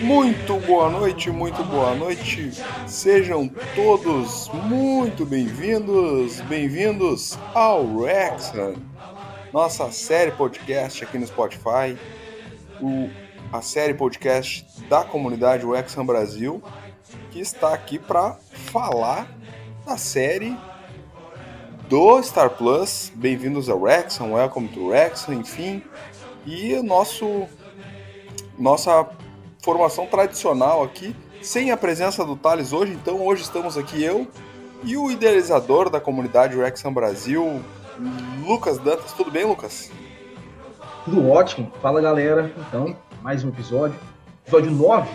Muito boa noite, muito boa noite. Sejam todos muito bem-vindos, bem-vindos ao Rexham, nossa série podcast aqui no Spotify, o, a série podcast da comunidade Wexham Brasil, que está aqui para falar da série do Star Plus. Bem-vindos ao Wrexham, welcome to Wrexham, enfim. E o nosso nossa formação tradicional aqui, sem a presença do Thales hoje, então hoje estamos aqui eu e o idealizador da comunidade Wrexham Brasil, Lucas Dantas. Tudo bem, Lucas? Tudo ótimo. Fala, galera. Então, mais um episódio. Episódio 9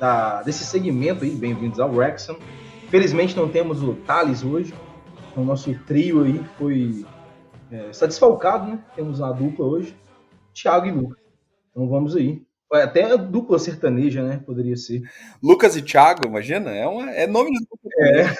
da, desse segmento aí. Bem-vindos ao Wrexham. Felizmente não temos o Thales hoje, o nosso trio aí foi é, está desfalcado, né? Temos uma dupla hoje, Thiago e Lucas. Então vamos aí. Até a dupla sertaneja, né? Poderia ser. Lucas e Thiago, imagina? É, uma, é nome de dupla. É.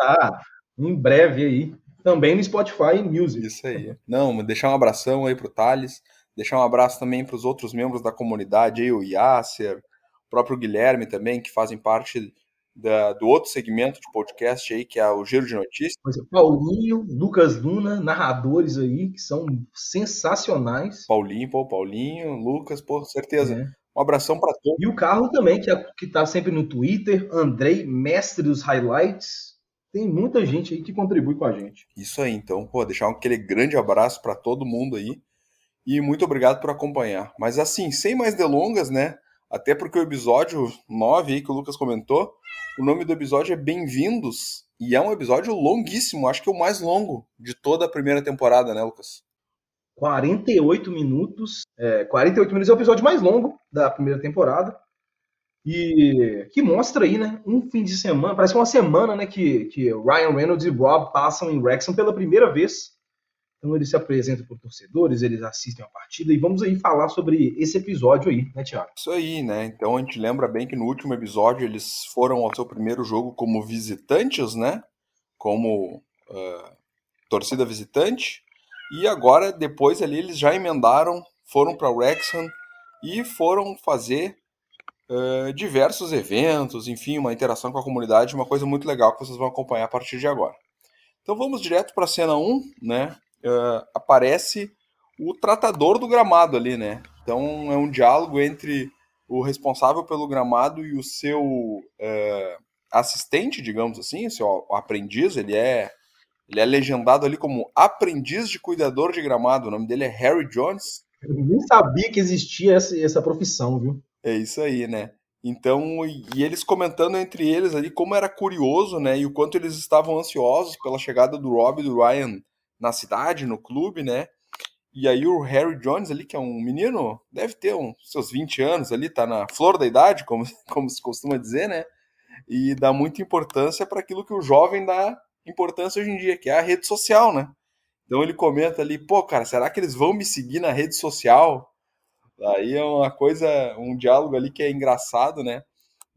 ah, em breve aí. Também no Spotify Music. Isso aí. Não, deixar um abração aí pro Thales. Deixar um abraço também para os outros membros da comunidade, aí, o Yasser, o próprio Guilherme também, que fazem parte da, do outro segmento de podcast aí, que é o Giro de Notícias. É, Paulinho, Lucas Luna, narradores aí, que são sensacionais. Paulinho, pô, Paulinho, Lucas, pô, certeza. É. Um abração para todos. E o Carlos também, que, é, que tá sempre no Twitter, Andrei, mestre dos highlights. Tem muita gente aí que contribui com a gente. Isso aí, então, pô, deixar aquele grande abraço para todo mundo aí. E muito obrigado por acompanhar. Mas assim, sem mais delongas, né? Até porque o episódio 9 aí que o Lucas comentou, o nome do episódio é Bem-vindos. E é um episódio longuíssimo, acho que é o mais longo de toda a primeira temporada, né, Lucas? 48 minutos. É, 48 minutos é o episódio mais longo da primeira temporada. E que mostra aí, né? Um fim de semana, parece uma semana, né? Que, que Ryan Reynolds e Rob passam em Wrexham pela primeira vez então eles se apresentam para torcedores, eles assistem a partida e vamos aí falar sobre esse episódio aí, né, Thiago? Isso aí, né? Então a gente lembra bem que no último episódio eles foram ao seu primeiro jogo como visitantes, né? Como uh, torcida visitante. E agora, depois ali, eles já emendaram, foram para Wrexham e foram fazer uh, diversos eventos, enfim, uma interação com a comunidade, uma coisa muito legal que vocês vão acompanhar a partir de agora. Então vamos direto para a cena 1, né? Uh, aparece o tratador do gramado ali, né? Então é um diálogo entre o responsável pelo gramado e o seu uh, assistente, digamos assim, seu aprendiz. Ele é ele é legendado ali como aprendiz de cuidador de gramado. O nome dele é Harry Jones. Eu nem sabia que existia essa, essa profissão, viu? É isso aí, né? Então, e eles comentando entre eles ali como era curioso, né? E o quanto eles estavam ansiosos pela chegada do Rob e do Ryan na cidade, no clube, né? E aí o Harry Jones ali, que é um menino, deve ter uns seus 20 anos ali, tá na flor da idade, como, como se costuma dizer, né? E dá muita importância para aquilo que o jovem dá importância hoje em dia, que é a rede social, né? Então ele comenta ali, pô, cara, será que eles vão me seguir na rede social? Aí é uma coisa, um diálogo ali que é engraçado, né?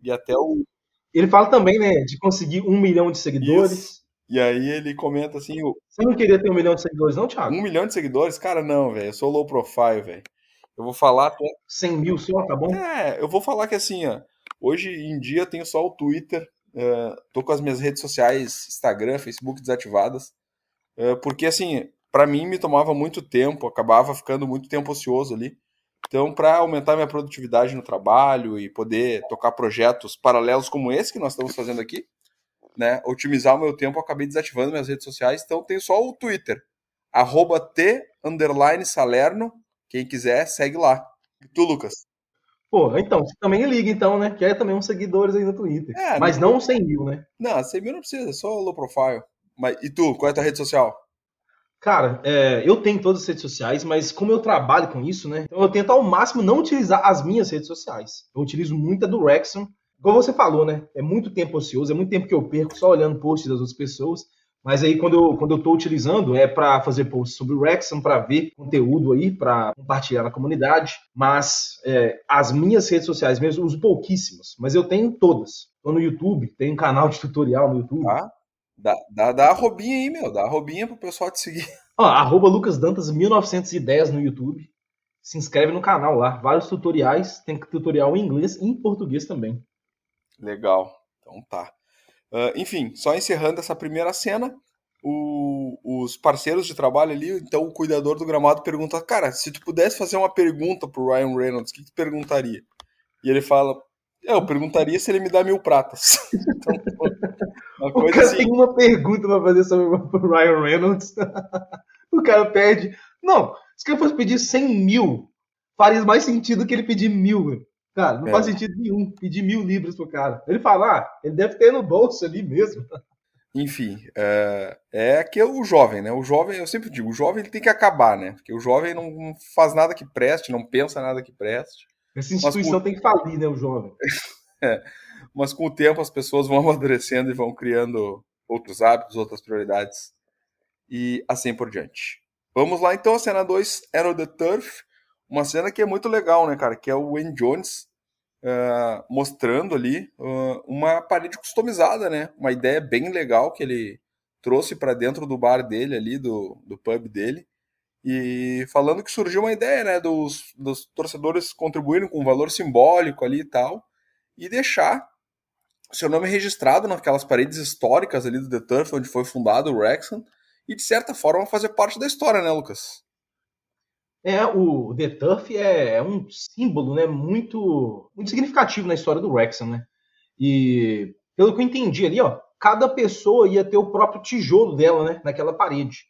E até o. Ele fala também, né, de conseguir um milhão de seguidores. Isso. E aí ele comenta assim. Você não queria ter um milhão de seguidores, não, Thiago? Um milhão de seguidores? Cara, não, velho. Eu sou low profile, velho. Eu vou falar. Até... 100 mil só, tá bom? É, eu vou falar que assim, ó. Hoje em dia tenho só o Twitter. Uh, tô com as minhas redes sociais, Instagram, Facebook desativadas. Uh, porque assim, para mim me tomava muito tempo, acabava ficando muito tempo ocioso ali. Então, para aumentar minha produtividade no trabalho e poder tocar projetos paralelos como esse que nós estamos fazendo aqui, né, otimizar o meu tempo, eu acabei desativando minhas redes sociais, então tem só o Twitter, arroba T, underline Salerno, quem quiser, segue lá. E tu, Lucas? Pô, então, você também liga, então, né? Quer também uns seguidores aí no Twitter. É, Mas não, não 100 mil, né? Não, 100 mil não precisa, é só low profile. Mas, e tu, qual é a tua rede social? Cara, é, eu tenho todas as redes sociais, mas como eu trabalho com isso, né? Então eu tento ao máximo não utilizar as minhas redes sociais. Eu utilizo muita do Rexon, como você falou, né? É muito tempo ocioso, é muito tempo que eu perco só olhando posts das outras pessoas. Mas aí, quando eu, quando eu tô utilizando, é para fazer posts sobre o Wrexham, para ver conteúdo aí, para compartilhar na comunidade. Mas é, as minhas redes sociais mesmo, uso pouquíssimas. Mas eu tenho todas. Tô no YouTube, tenho um canal de tutorial no YouTube. Ah, dá, dá, dá a robinha aí, meu. Dá a robinha pro pessoal te seguir. Ó, arroba Lucas Dantas 1910 no YouTube. se inscreve no canal lá. Vários tutoriais, tem tutorial em inglês e em português também. Legal, então tá. Uh, enfim, só encerrando essa primeira cena, o, os parceiros de trabalho ali, então o cuidador do gramado pergunta, cara, se tu pudesse fazer uma pergunta pro Ryan Reynolds, o que, que tu perguntaria? E ele fala, é, eu perguntaria se ele me dá mil pratas. então, uma coisa o cara assim... tem uma pergunta pra fazer sobre o Ryan Reynolds. o cara pede. Não, se ele fosse pedir 100 mil, faria mais sentido que ele pedir mil. Cara, não é. faz sentido nenhum pedir mil libras pro cara. Ele fala, ah, ele deve ter no bolso ali mesmo. Enfim, é, é que o jovem, né? O jovem, eu sempre digo, o jovem ele tem que acabar, né? Porque o jovem não faz nada que preste, não pensa nada que preste. Essa instituição com... tem que falir, né, o jovem. é, mas com o tempo as pessoas vão amadurecendo e vão criando outros hábitos, outras prioridades e assim por diante. Vamos lá então, a cena 2, Arrow the Turf, uma cena que é muito legal, né, cara? Que é o Wayne Jones uh, mostrando ali uh, uma parede customizada, né? Uma ideia bem legal que ele trouxe para dentro do bar dele ali, do, do pub dele. E falando que surgiu uma ideia, né, dos, dos torcedores contribuírem com um valor simbólico ali e tal, e deixar seu nome registrado naquelas paredes históricas ali do The Turf, onde foi fundado o Wrexham, e de certa forma fazer parte da história, né, Lucas? É, o The Turf é, é um símbolo, né, muito, muito significativo na história do Wrexham, né? E pelo que eu entendi ali, ó, cada pessoa ia ter o próprio tijolo dela, né, naquela parede.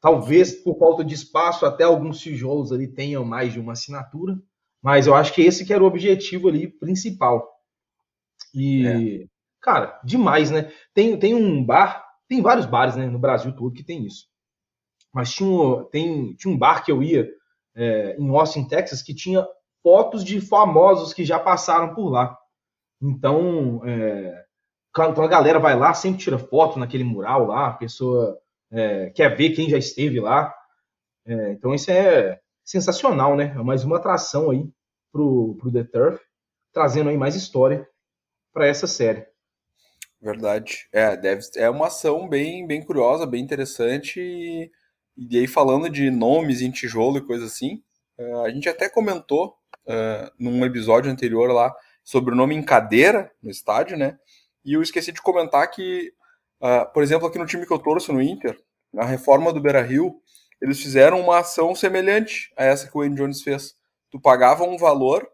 Talvez por falta de espaço, até alguns tijolos ali tenham mais de uma assinatura, mas eu acho que esse que era o objetivo ali principal. E, é. cara, demais, né? Tem, tem um bar, tem vários bares né, no Brasil todo que tem isso. Mas tinha tem, tinha um bar que eu ia é, em Austin, Texas, que tinha fotos de famosos que já passaram por lá. Então, é, quando a galera vai lá, sempre tira foto naquele mural lá, a pessoa é, quer ver quem já esteve lá. É, então isso é sensacional, né? É mais uma atração aí pro, pro The Turf, trazendo aí mais história para essa série. Verdade. É, deve, é uma ação bem, bem curiosa, bem interessante. E, e aí, falando de nomes em tijolo e coisa assim, uh, a gente até comentou uh, num episódio anterior lá sobre o nome em cadeira no estádio, né? E eu esqueci de comentar que Uh, por exemplo, aqui no time que eu torço, no Inter, na reforma do Beira Rio, eles fizeram uma ação semelhante a essa que o Wayne Jones fez. Tu pagava um valor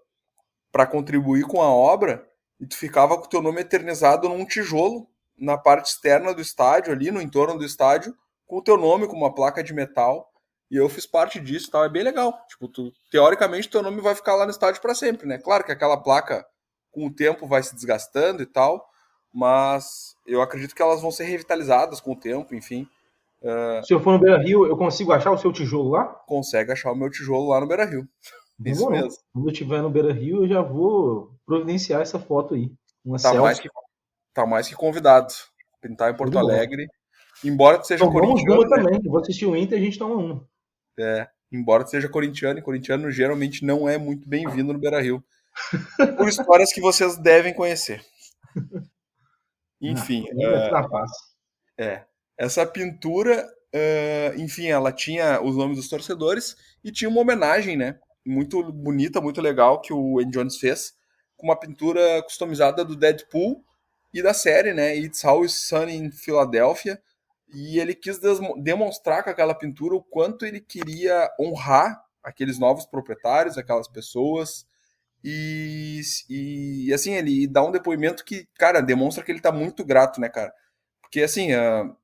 para contribuir com a obra e tu ficava com o teu nome eternizado num tijolo na parte externa do estádio, ali no entorno do estádio, com o teu nome, com uma placa de metal. E eu fiz parte disso, tal, é bem legal. Tipo, tu, teoricamente teu nome vai ficar lá no estádio para sempre, né? Claro que aquela placa com o tempo vai se desgastando e tal, mas eu acredito que elas vão ser revitalizadas com o tempo, enfim. Uh... Se eu for no Beira Rio, eu consigo achar o seu tijolo lá? Consegue achar o meu tijolo lá no Beira Rio. Isso mesmo. Quando eu estiver no Beira Rio, eu já vou providenciar essa foto aí. Uma tá, mais que, tá mais que convidado. Pintar em Porto Tudo Alegre. Embora seja então, corintiano. Vamos né? também. Vou assistir o Inter e a gente toma uma. É, embora seja corintiano, e corintiano geralmente não é muito bem-vindo no Beira Rio. Por histórias que vocês devem conhecer. Enfim. é, é, essa pintura, uh, enfim, ela tinha os nomes dos torcedores e tinha uma homenagem, né? Muito bonita, muito legal que o Andy Jones fez, com uma pintura customizada do Deadpool e da série, né? It's Always Sunny in Philadelphia. E ele quis demonstrar com aquela pintura o quanto ele queria honrar aqueles novos proprietários, aquelas pessoas, e, e, assim, ele dá um depoimento que, cara, demonstra que ele tá muito grato, né, cara? Porque, assim, uh,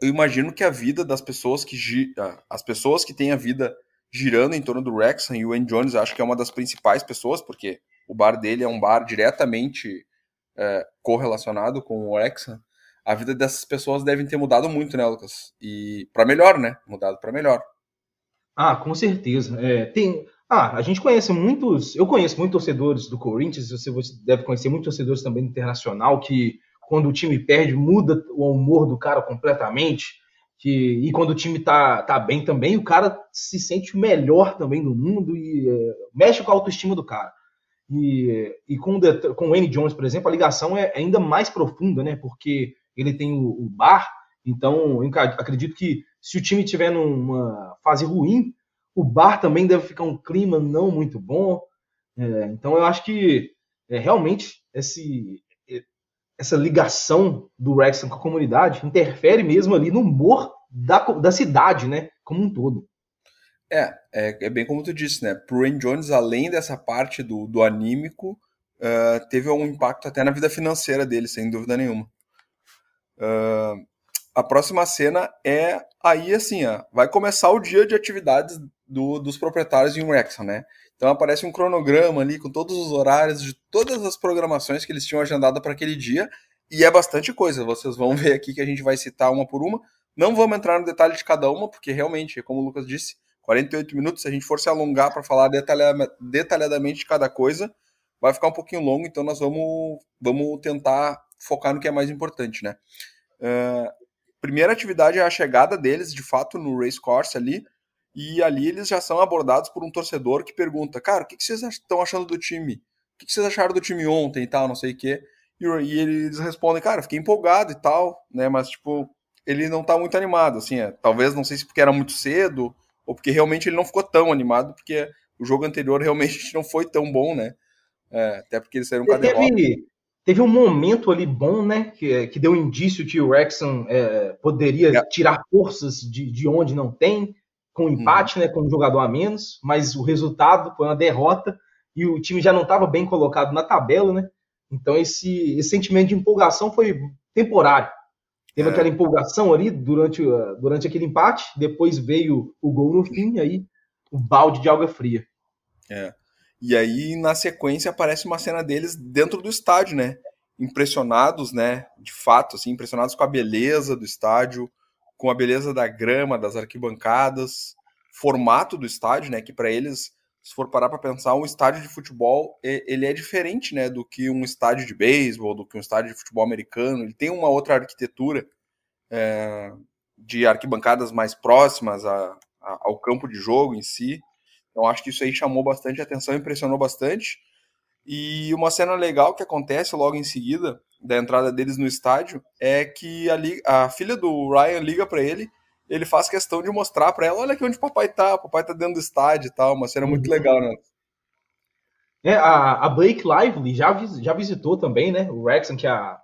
eu imagino que a vida das pessoas que. Uh, as pessoas que têm a vida girando em torno do Wrexham e o Wayne Jones, acho que é uma das principais pessoas, porque o bar dele é um bar diretamente uh, correlacionado com o Wrexham. A vida dessas pessoas devem ter mudado muito, né, Lucas? E para melhor, né? Mudado para melhor. Ah, com certeza. É, tem, ah, a gente conhece muitos. Eu conheço muitos torcedores do Corinthians, você deve conhecer muitos torcedores também do Internacional, que quando o time perde, muda o humor do cara completamente. Que, e quando o time tá, tá bem também, o cara se sente o melhor também do mundo e é, mexe com a autoestima do cara. E, e com, o, com o N. Jones, por exemplo, a ligação é ainda mais profunda, né? Porque ele tem o, o bar, então acredito que se o time estiver numa fase ruim, O bar também deve ficar um clima não muito bom. É, então eu acho que é, realmente esse, essa ligação do Wrexham com a comunidade interfere mesmo ali no humor da, da cidade, né? Como um todo. É, é, é bem como tu disse, né? Pro Wayne Jones, além dessa parte do, do anímico, uh, teve um impacto até na vida financeira dele, sem dúvida nenhuma. Uh, a próxima cena é aí assim, ó, vai começar o dia de atividades do, dos proprietários em Wrexham, né? Então aparece um cronograma ali com todos os horários de todas as programações que eles tinham agendado para aquele dia, e é bastante coisa. Vocês vão ver aqui que a gente vai citar uma por uma. Não vamos entrar no detalhe de cada uma, porque realmente, como o Lucas disse, 48 minutos, se a gente for se alongar para falar detalhadamente de cada coisa, vai ficar um pouquinho longo, então nós vamos, vamos tentar focar no que é mais importante, né? Uh, primeira atividade é a chegada deles, de fato, no race course ali, e ali eles já são abordados por um torcedor que pergunta, cara, o que, que vocês estão achando do time? O que, vocês acharam do time ontem e tal, não sei o quê. E, e eles respondem, cara, fiquei empolgado e tal, né? Mas, tipo, ele não tá muito animado, assim, é, talvez, não sei se porque era muito cedo, ou porque realmente ele não ficou tão animado, porque o jogo anterior realmente não foi tão bom, né? É, até porque eles saíram com a teve, teve um momento ali bom, né? Que, que deu um indício que o Wrexham é, poderia é. tirar forças de, de onde não tem com empate, uhum. né, com um jogador a menos, mas o resultado foi uma derrota e o time já não estava bem colocado na tabela, né? Então esse, esse sentimento de empolgação foi temporário. Teve é. aquela empolgação ali durante, uh, durante aquele empate, depois veio o gol no fim, aí o balde de água fria. É. E aí, na sequência, aparece uma cena deles dentro do estádio, né? Impressionados, né? De fato, assim, impressionados com a beleza do estádio, com a beleza da grama, das arquibancadas, formato do estádio, né? Que para eles, se for parar para pensar, um estádio de futebol ele é diferente, né? Do que um estádio de beisebol, do que um estádio de futebol americano. Ele tem uma outra arquitetura é, de arquibancadas mais próximas a, a, ao campo de jogo em si. Então acho que isso aí chamou bastante atenção, impressionou bastante. E uma cena legal que acontece logo em seguida da entrada deles no estádio é que a, a filha do Ryan liga para ele, ele faz questão de mostrar para ela, olha aqui onde o papai tá, o papai tá dentro do estádio e tal, uma cena muito uhum. legal, né? É, a, a Blake Lively já, já visitou também, né, o Wrexham, que é, a,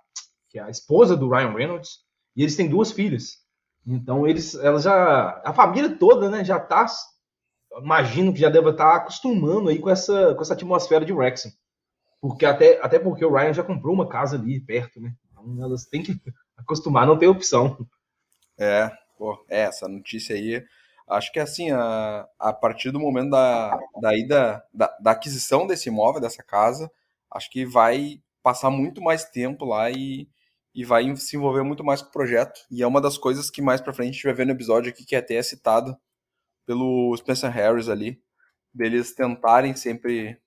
que é a esposa do Ryan Reynolds, e eles têm duas filhas. Então eles, ela já, a família toda, né, já tá, imagino que já deve estar tá acostumando aí com essa, com essa atmosfera de Wrexham. Porque até, até porque o Ryan já comprou uma casa ali perto, né? Então elas têm que acostumar, não tem opção. É, pô, é, essa notícia aí. Acho que assim, a, a partir do momento da, da ida, da, da aquisição desse imóvel, dessa casa, acho que vai passar muito mais tempo lá e, e vai se envolver muito mais com o projeto. E é uma das coisas que mais pra frente a gente vai ver no episódio aqui, que é até é citado pelo Spencer Harris ali, deles tentarem sempre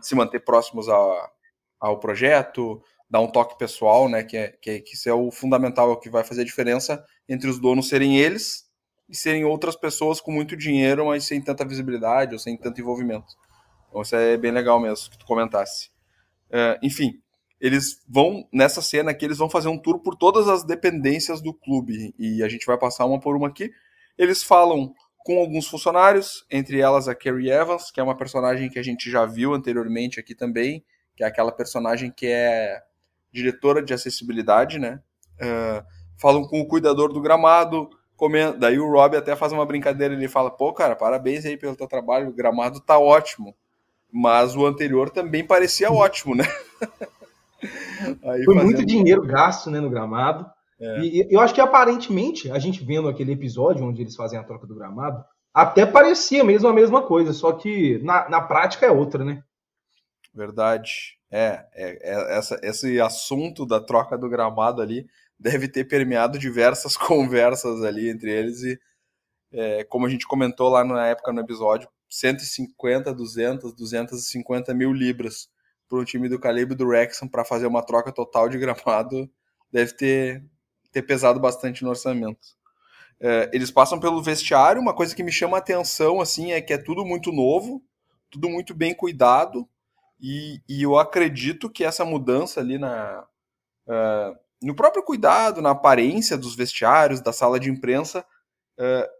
se manter próximos a, ao projeto, dar um toque pessoal, né? Que, é, que, é, que isso é o fundamental, é o que vai fazer a diferença entre os donos serem eles e serem outras pessoas com muito dinheiro, mas sem tanta visibilidade ou sem tanto envolvimento. Então isso é bem legal mesmo que tu comentasse. Uh, enfim, eles vão, nessa cena aqui, eles vão fazer um tour por todas as dependências do clube, e a gente vai passar uma por uma aqui. Eles falam com alguns funcionários, entre elas a Carrie Evans, que é uma personagem que a gente já viu anteriormente aqui também, que é aquela personagem que é diretora de acessibilidade, né? Uh, falam com o cuidador do gramado, comenta, daí o Rob até faz uma brincadeira, ele fala, pô, cara, parabéns aí pelo teu trabalho, o gramado tá ótimo, mas o anterior também parecia ótimo, né? Foi fazendo... muito dinheiro gasto né, no gramado. É. E eu acho que aparentemente, a gente vendo aquele episódio onde eles fazem a troca do gramado, até parecia mesmo a mesma coisa, só que na, na prática é outra, né? Verdade. É, é, é essa, esse assunto da troca do gramado ali deve ter permeado diversas conversas ali entre eles e é, como a gente comentou lá na época no episódio, 150, 200, 250 mil libras para um time do calibre do Wrexham para fazer uma troca total de gramado deve ter ter pesado bastante no orçamento. É, eles passam pelo vestiário, uma coisa que me chama a atenção assim é que é tudo muito novo, tudo muito bem cuidado, e, e eu acredito que essa mudança ali na, uh, no próprio cuidado, na aparência dos vestiários, da sala de imprensa, uh,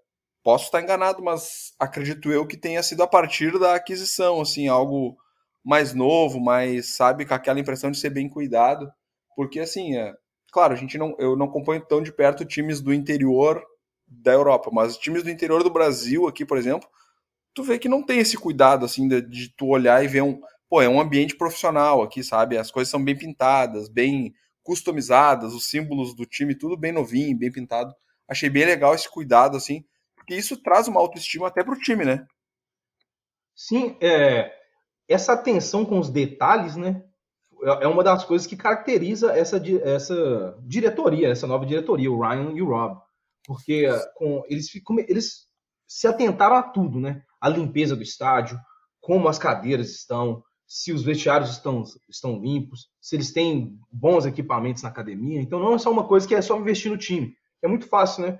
Posso estar enganado, mas acredito eu que tenha sido a partir da aquisição, assim, algo mais novo, mais, sabe, com aquela impressão de ser bem cuidado. Porque, assim, é, claro, a gente não, eu não acompanho tão de perto times do interior da Europa, mas times do interior do Brasil aqui, por exemplo, tu vê que não tem esse cuidado, assim, de, de tu olhar e ver um, pô, é um ambiente profissional aqui, sabe? As coisas são bem pintadas, bem customizadas, os símbolos do time, tudo bem novinho, bem pintado. Achei bem legal esse cuidado, assim, e isso traz uma autoestima até pro time, né? Sim, é, essa atenção com os detalhes, né? É, é uma das coisas que caracteriza essa, essa diretoria, essa nova diretoria, o Ryan e o Rob. Porque com, eles, eles se atentaram a tudo, né? A limpeza do estádio, como as cadeiras estão, se os vestiários estão, estão limpos, se eles têm bons equipamentos na academia. Então não é só uma coisa que é só investir no time. É muito fácil, né?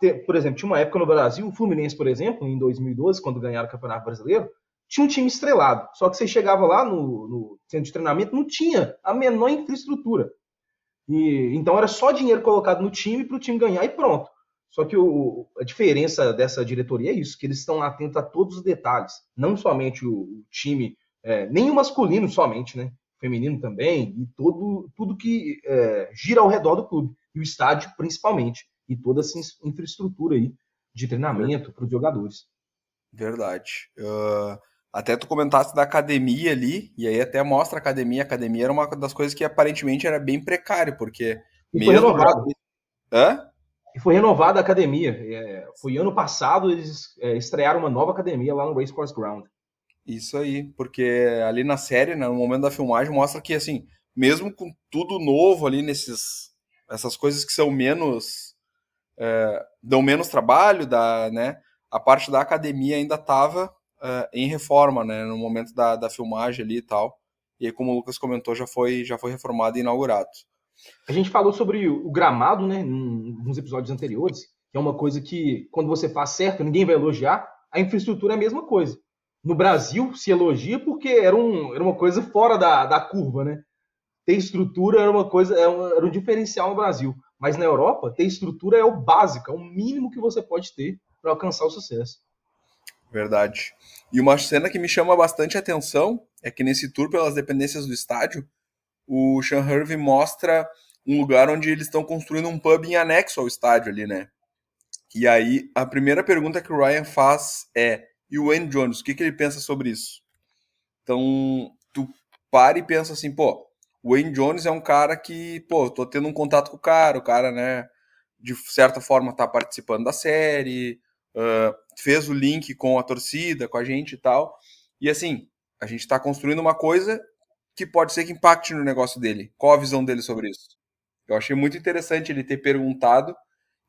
Ter, por exemplo, tinha uma época no Brasil, o Fluminense, por exemplo, em 2012, quando ganharam o Campeonato Brasileiro, tinha um time estrelado. Só que você chegava lá no, no centro de treinamento, não tinha a menor infraestrutura. E, então era só dinheiro colocado no time para o time ganhar e pronto. Só que o, a diferença dessa diretoria é isso, que eles estão atentos a todos os detalhes. Não somente o, o time é, nem o masculino somente, né? Feminino também, e todo, tudo que é, gira ao redor do clube. E o estádio, principalmente. E toda essa infraestrutura aí de treinamento para os jogadores. Verdade. Uh, até tu comentaste da academia ali, e aí até mostra a academia. A academia era uma das coisas que aparentemente era bem precário, porque. E foi renovado. Hã? E foi renovada a academia. É, foi ano passado, eles é, estrearam uma nova academia lá no Racecourse Ground. Isso aí, porque ali na série, né, no momento da filmagem, mostra que, assim, mesmo com tudo novo ali nesses. essas coisas que são menos. É, dão menos trabalho, da, né, a parte da academia ainda estava é, em reforma, né, no momento da, da filmagem ali e tal. E aí, como o Lucas comentou, já foi, já foi reformado e inaugurado. A gente falou sobre o gramado, né, nos episódios anteriores, que é uma coisa que, quando você faz certo, ninguém vai elogiar. A infraestrutura é a mesma coisa no Brasil se elogia porque era, um, era uma coisa fora da, da curva, né? Ter estrutura era uma coisa, era um, era um diferencial no Brasil. Mas na Europa, ter estrutura é o básico, é o mínimo que você pode ter para alcançar o sucesso. Verdade. E uma cena que me chama bastante atenção é que nesse tour pelas dependências do estádio, o Sean Hervey mostra um lugar onde eles estão construindo um pub em anexo ao estádio ali, né? E aí, a primeira pergunta que o Ryan faz é: e o Wayne Jones, o que, que ele pensa sobre isso? Então, tu para e pensa assim, pô, o Wayne Jones é um cara que, pô, tô tendo um contato com o cara, o cara, né, de certa forma tá participando da série, fez o link com a torcida, com a gente e tal. E assim, a gente tá construindo uma coisa que pode ser que impacte no negócio dele. Qual a visão dele sobre isso? Eu achei muito interessante ele ter perguntado.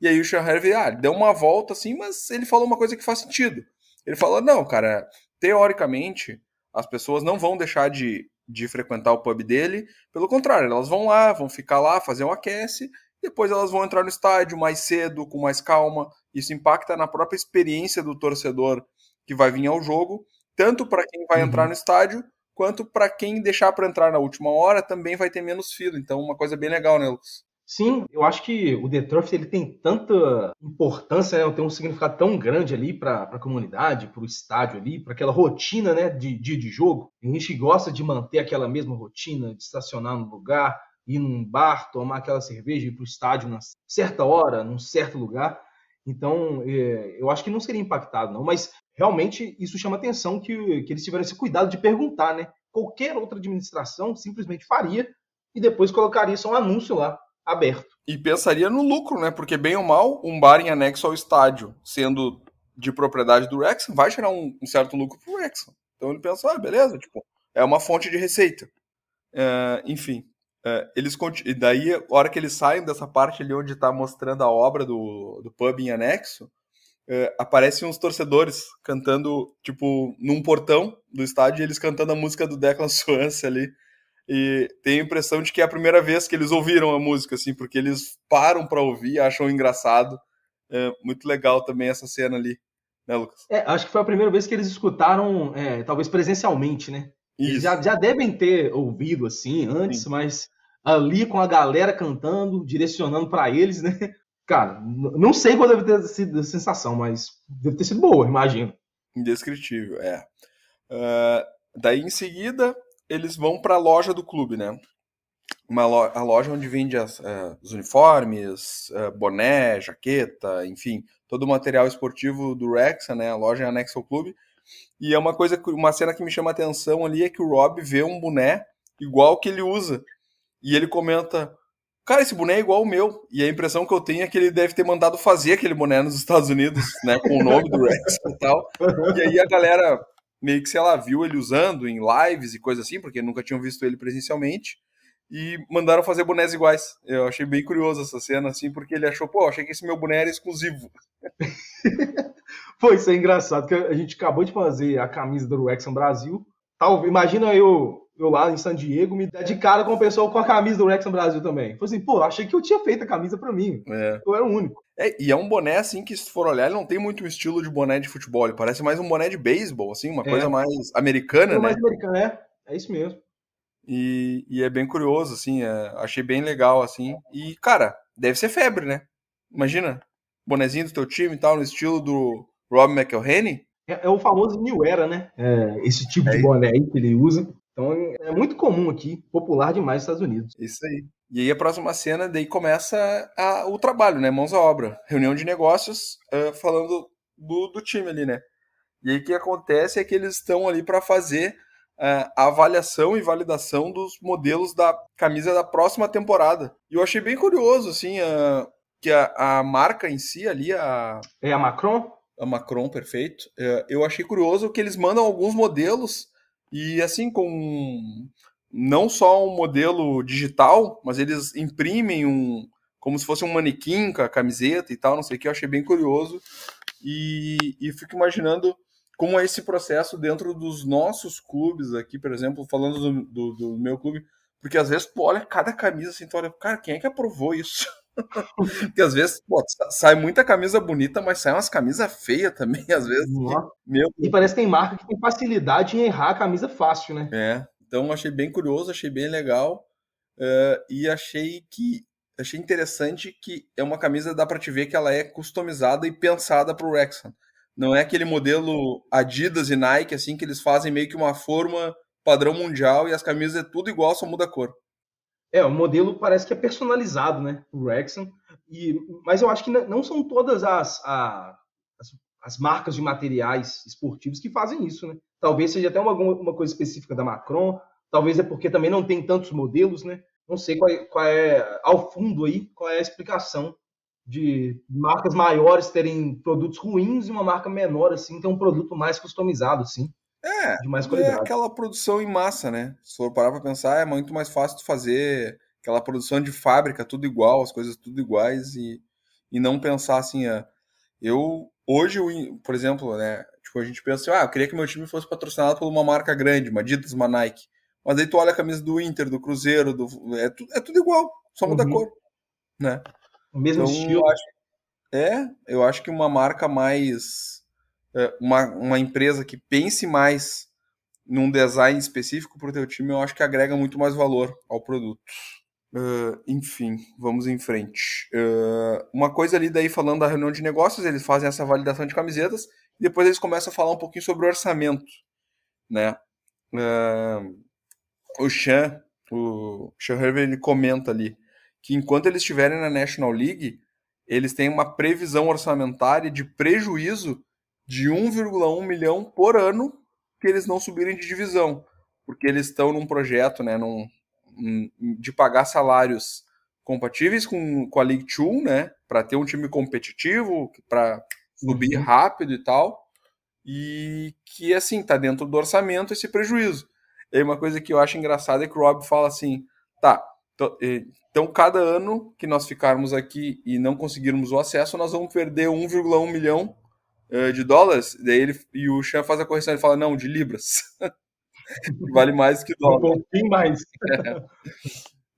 E aí o Sean Harvey, ah, deu uma volta assim, mas ele falou uma coisa que faz sentido. Ele falou: não, cara, teoricamente, as pessoas não vão deixar de, de frequentar o pub dele, pelo contrário, elas vão lá, vão ficar lá, fazer um aquece, depois elas vão entrar no estádio mais cedo, com mais calma. Isso impacta na própria experiência do torcedor que vai vir ao jogo, tanto para quem vai uhum. entrar no estádio, quanto para quem deixar para entrar na última hora também vai ter menos fila. Então, uma coisa bem legal, né, Lucas? Sim, eu acho que o The Turf ele tem tanta importância, né? tem um significado tão grande ali para a comunidade, para o estádio ali, para aquela rotina né, de dia de, de jogo. A gente gosta de manter aquela mesma rotina, de estacionar no lugar, ir num bar, tomar aquela cerveja, ir para o estádio na certa hora, num certo lugar. Então, é, eu acho que não seria impactado, não. Mas realmente isso chama atenção que, que eles tiveram esse cuidado de perguntar, né? Qualquer outra administração simplesmente faria e depois colocaria só um anúncio lá aberto. E pensaria no lucro, né? Porque, bem ou mal, um bar em anexo ao estádio, sendo de propriedade do Wrexham, vai gerar um, um certo lucro pro Wrexham. Então ele pensou, ah, beleza, tipo, é uma fonte de receita. É, enfim, é, eles e daí, a hora que eles saem dessa parte ali onde está mostrando a obra do, do pub em anexo, é, aparecem uns torcedores cantando, tipo, num portão do estádio, e eles cantando a música do Declan Swance ali e tenho a impressão de que é a primeira vez que eles ouviram a música, assim, porque eles param para ouvir, acham engraçado. É muito legal também essa cena ali, né, Lucas? É, acho que foi a primeira vez que eles escutaram, é, talvez presencialmente, né? Eles já, já devem ter ouvido assim antes, Sim. mas ali com a galera cantando, direcionando para eles, né? Cara, não sei qual deve ter sido a sensação, mas deve ter sido boa, imagino. Indescritível, é. Uh, daí em seguida, eles vão para a loja do clube, né? Uma a loja onde vende as, uh, os uniformes, uh, boné, jaqueta, enfim, todo o material esportivo do Rexa, né? A loja é anexa ao clube. E é uma coisa, uma cena que me chama a atenção ali é que o Rob vê um boné igual que ele usa. E ele comenta: Cara, esse boné é igual o meu. E a impressão que eu tenho é que ele deve ter mandado fazer aquele boné nos Estados Unidos, né? Com o nome do Rex e tal. E aí a galera meio que, sei lá, viu ele usando em lives e coisa assim, porque nunca tinham visto ele presencialmente. E mandaram fazer bonés iguais. Eu achei bem curioso essa cena, assim, porque ele achou, pô, achei que esse meu boné era exclusivo. Foi, isso é engraçado, que a gente acabou de fazer a camisa do Rexon Brasil. Talvez, imagina eu eu lá em San Diego, me dar de cara com o pessoal com a camisa do Rex no Brasil também. Falei assim, pô, achei que eu tinha feito a camisa para mim. É. Eu era o único. É, e é um boné, assim, que se for olhar, ele não tem muito estilo de boné de futebol. Ele parece mais um boné de beisebol, assim, uma é. coisa mais americana, né? mais americana, é. É isso mesmo. E, e é bem curioso, assim, é, achei bem legal, assim. E, cara, deve ser febre, né? Imagina, bonezinho do teu time e tal, no estilo do Rob McElhenney. É, é, o famoso New Era, né? É, esse tipo de é boné aí que ele usa. Então é muito comum aqui, popular demais nos Estados Unidos. Isso aí. E aí a próxima cena, daí começa a, o trabalho, né? Mãos à obra. Reunião de negócios, uh, falando do, do, time ali, né? E aí o que acontece é que eles estão ali para fazer uh, a avaliação e validação dos modelos da camisa da próxima temporada. E eu achei bem curioso, assim, uh, que a, a marca em si ali, a... É a Macron? A Macron, perfeito. eu achei curioso que eles mandam alguns modelos e assim, com não só um modelo digital, mas eles imprimem um como se fosse um manequim com a camiseta e tal, não sei o que, eu achei bem curioso. E, e fico imaginando como é esse processo dentro dos nossos clubes aqui, por exemplo, falando do, do, do meu clube, porque às vezes tu olha cada camisa assim, tu olha, cara, quem é que aprovou isso? Porque às vezes pô, sai muita camisa bonita, mas sai umas camisas feias também, às vezes. Meu... E parece que tem marca que tem facilidade em errar a camisa fácil, né? É. Então achei bem curioso, achei bem legal. Uh, e achei que achei interessante que é uma camisa dá para te ver que ela é customizada e pensada para o Wrexham. Não é aquele modelo Adidas e Nike assim que eles fazem meio que uma forma padrão mundial e as camisas é tudo igual, só muda a cor. É, o modelo parece que é personalizado, né? O Rexon. E, mas eu acho que não são todas as, as, as, marcas de materiais esportivos que fazem isso, né? Talvez seja até uma, uma coisa específica da Macron, talvez é porque também não tem tantos modelos, né? Não sei qual é, qual é ao fundo aí, qual é a explicação de marcas maiores terem produtos ruins e uma marca menor, assim, ter um produto mais customizado, assim. É, de mais é qualidade. é aquela produção em massa, né? Se for parar para pensar, é muito mais fácil de fazer aquela produção de fábrica, tudo igual, as coisas tudo iguais e, e não pensar assim, ah, eu hoje, por exemplo, né, tipo, a gente pensa assim, ah, eu queria que meu time fosse patrocinado por uma marca grande, uma Adidas, uma Nike. Mas aí tu olha a camisa do Inter, do Cruzeiro, do, é, tudo, é tudo igual, só muda uhum. a cor, né? O mesmo então, estilo. Eu acho, é, eu acho que uma marca mais uma, uma empresa que pense mais num design específico para o teu time, eu acho que agrega muito mais valor ao produto. Uh, enfim, vamos em frente. Uh, uma coisa ali daí falando da reunião de negócios, eles fazem essa validação de camisetas e depois eles começam a falar um pouquinho sobre o orçamento, né? Uh, o Sean, o Sean Hervey, ele comenta ali que enquanto eles estiverem na National League, eles têm uma previsão orçamentária de prejuízo de 1,1 milhão por ano que eles não subirem de divisão, porque eles estão num projeto, né, num, de pagar salários compatíveis com, com a League Two, né, para ter um time competitivo, para subir uhum. rápido e tal, e que assim tá dentro do orçamento esse prejuízo. E uma coisa que eu acho engraçada é que o Rob fala assim, tá, então cada ano que nós ficarmos aqui e não conseguirmos o acesso, nós vamos perder 1,1 milhão uh, de dólares, daí ele, e o Chan faz a correção, ele fala, não, de libras. vale mais que dólar. Um pouquinho mais. É.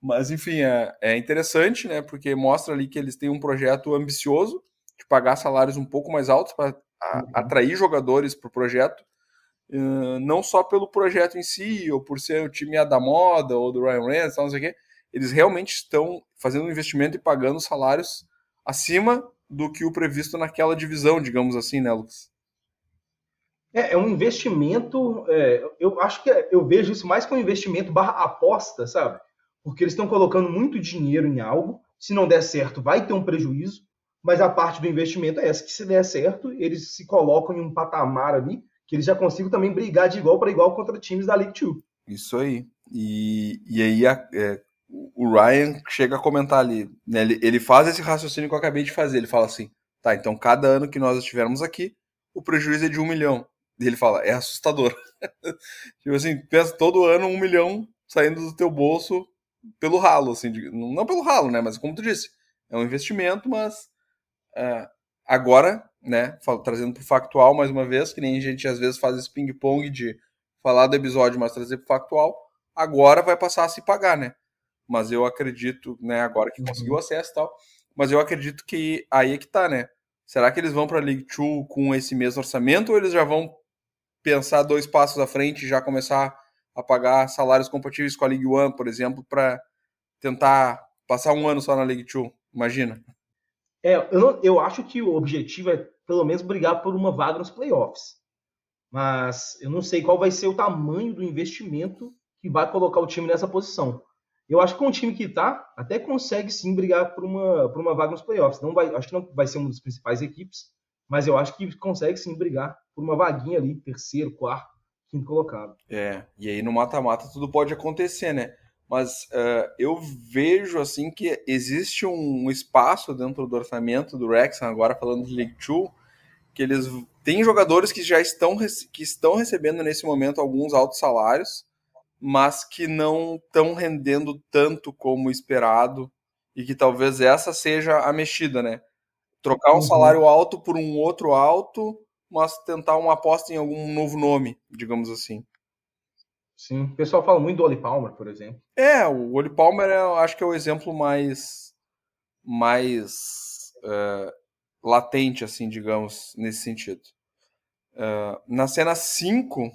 Mas, enfim, é, é interessante, né, porque mostra ali que eles têm um projeto ambicioso de pagar salários um pouco mais altos para uhum. atrair jogadores para o projeto, uh, não só pelo projeto em si, ou por ser o time da moda, ou do Ryan Reynolds, não sei o quê, eles realmente estão fazendo um investimento e pagando salários acima do que o previsto naquela divisão, digamos assim, né, Lucas? É, é um investimento, é, eu acho que é, eu vejo isso mais como investimento barra aposta, sabe? Porque eles estão colocando muito dinheiro em algo, se não der certo vai ter um prejuízo, mas a parte do investimento é essa, que se der certo, eles se colocam em um patamar ali, que eles já consigam também brigar de igual para igual contra times da League 2. Isso aí. E, e aí a, é, o Ryan chega a comentar ali, né, ele, ele faz esse raciocínio que eu acabei de fazer, ele fala assim, tá, então cada ano que nós estivermos aqui, o prejuízo é de um milhão. E ele fala, é assustador. tipo assim, pensa todo ano um milhão saindo do teu bolso pelo ralo, assim, de, não pelo ralo, né, mas como tu disse, é um investimento, mas é, agora, né, trazendo pro factual mais uma vez, que nem a gente às vezes faz esse ping-pong de falar do episódio, mas trazer pro factual, agora vai passar a se pagar, né? Mas eu acredito, né, agora que conseguiu uhum. acesso e tal, mas eu acredito que aí é que tá, né? Será que eles vão para a League 2 com esse mesmo orçamento ou eles já vão pensar dois passos à frente e já começar a pagar salários compatíveis com a League One, por exemplo, para tentar passar um ano só na League 2? Imagina. É, eu, não, eu acho que o objetivo é pelo menos brigar por uma vaga nos playoffs. Mas eu não sei qual vai ser o tamanho do investimento que vai colocar o time nessa posição. Eu acho que com o time que tá, até consegue sim brigar por uma, por uma vaga nos playoffs. Não vai, acho que não vai ser uma das principais equipes, mas eu acho que consegue sim brigar por uma vaguinha ali, terceiro, quarto, quinto colocado. É, e aí no mata-mata tudo pode acontecer, né? mas uh, eu vejo assim que existe um espaço dentro do orçamento do Wrexham, agora falando de League Two, que eles têm jogadores que já estão, que estão recebendo nesse momento alguns altos salários, mas que não estão rendendo tanto como esperado e que talvez essa seja a mexida, né? Trocar um uhum. salário alto por um outro alto, mas tentar uma aposta em algum novo nome, digamos assim. Sim, o pessoal fala muito do Oli Palmer, por exemplo. É, o Oli Palmer é, acho que é o exemplo mais mais uh, latente, assim, digamos, nesse sentido. Uh, na cena 5,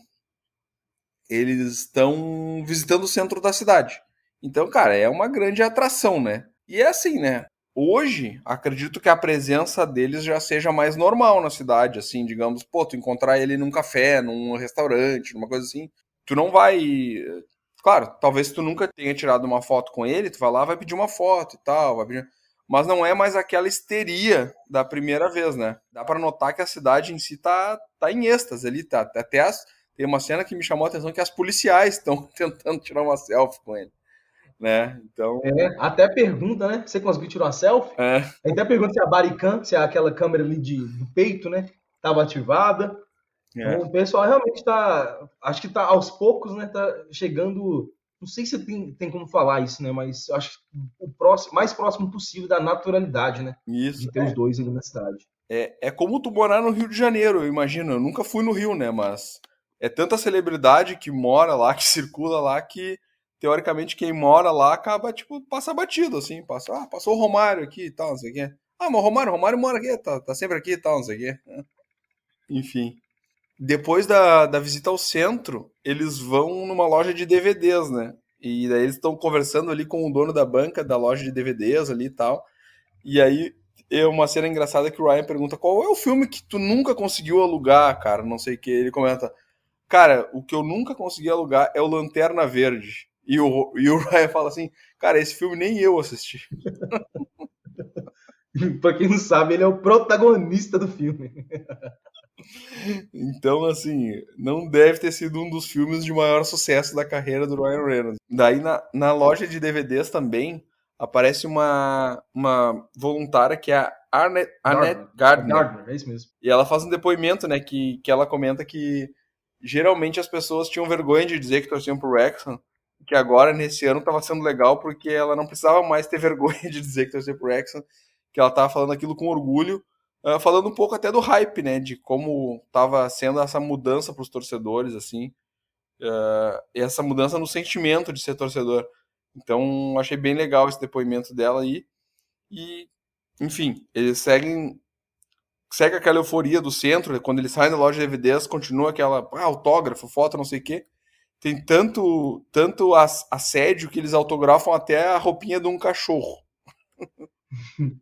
eles estão visitando o centro da cidade. Então, cara, é uma grande atração, né? E é assim, né? Hoje, acredito que a presença deles já seja mais normal na cidade, assim, digamos, pô, tu encontrar ele num café, num restaurante, numa coisa assim, tu não vai. Claro, talvez tu nunca tenha tirado uma foto com ele, tu vai lá, vai pedir uma foto e tal, vai pedir... mas não é mais aquela histeria da primeira vez, né? Dá para notar que a cidade em si tá, tá em êxtase ali, tá? Até as... tem uma cena que me chamou a atenção que as policiais estão tentando tirar uma selfie com ele. Né? Então. É, até pergunta, né? Você conseguiu tirar uma selfie? É. Até pergunta se a Baricam, se aquela câmera ali de, do peito, né? Estava ativada. É. Então, o pessoal realmente está, acho que está aos poucos, né? Tá chegando, não sei se tem, tem como falar isso, né? Mas acho que o próximo, mais próximo possível da naturalidade, né? Isso. De ter é. os dois ali na cidade. É, é como tu morar no Rio de Janeiro, eu imagino. Eu nunca fui no Rio, né? Mas é tanta celebridade que mora lá, que circula lá, que teoricamente quem mora lá acaba, tipo, passa batido, assim. Passa, ah, passou o Romário aqui e tal, não sei o quê. Ah, mas o Romário, Romário mora aqui, tá, tá sempre aqui e tal, não sei o quê. Enfim. Depois da, da visita ao centro, eles vão numa loja de DVDs, né? E daí eles estão conversando ali com o dono da banca da loja de DVDs ali e tal. E aí é uma cena engraçada que o Ryan pergunta qual é o filme que tu nunca conseguiu alugar, cara, não sei o que. Ele comenta, cara, o que eu nunca consegui alugar é o Lanterna Verde. E o, e o Ryan fala assim, cara, esse filme nem eu assisti. pra quem não sabe, ele é o protagonista do filme. Então, assim, não deve ter sido um dos filmes de maior sucesso da carreira do Ryan Reynolds. Daí, na, na loja de DVDs também, aparece uma, uma voluntária que é a Arnett, Arnett Gardner. Gardner. É isso mesmo. E ela faz um depoimento, né, que, que ela comenta que geralmente as pessoas tinham vergonha de dizer que torciam pro Wrexham, que agora, nesse ano, estava sendo legal porque ela não precisava mais ter vergonha de dizer que torcia pro Wrexham, que ela estava falando aquilo com orgulho, Uh, falando um pouco até do hype, né? De como estava sendo essa mudança para os torcedores, assim. Uh, essa mudança no sentimento de ser torcedor. Então, achei bem legal esse depoimento dela aí. E, enfim, eles seguem. Segue aquela euforia do centro, quando eles saem da loja de DVDs, continua aquela ah, autógrafo, foto, não sei o quê. Tem tanto, tanto assédio que eles autografam até a roupinha de um cachorro.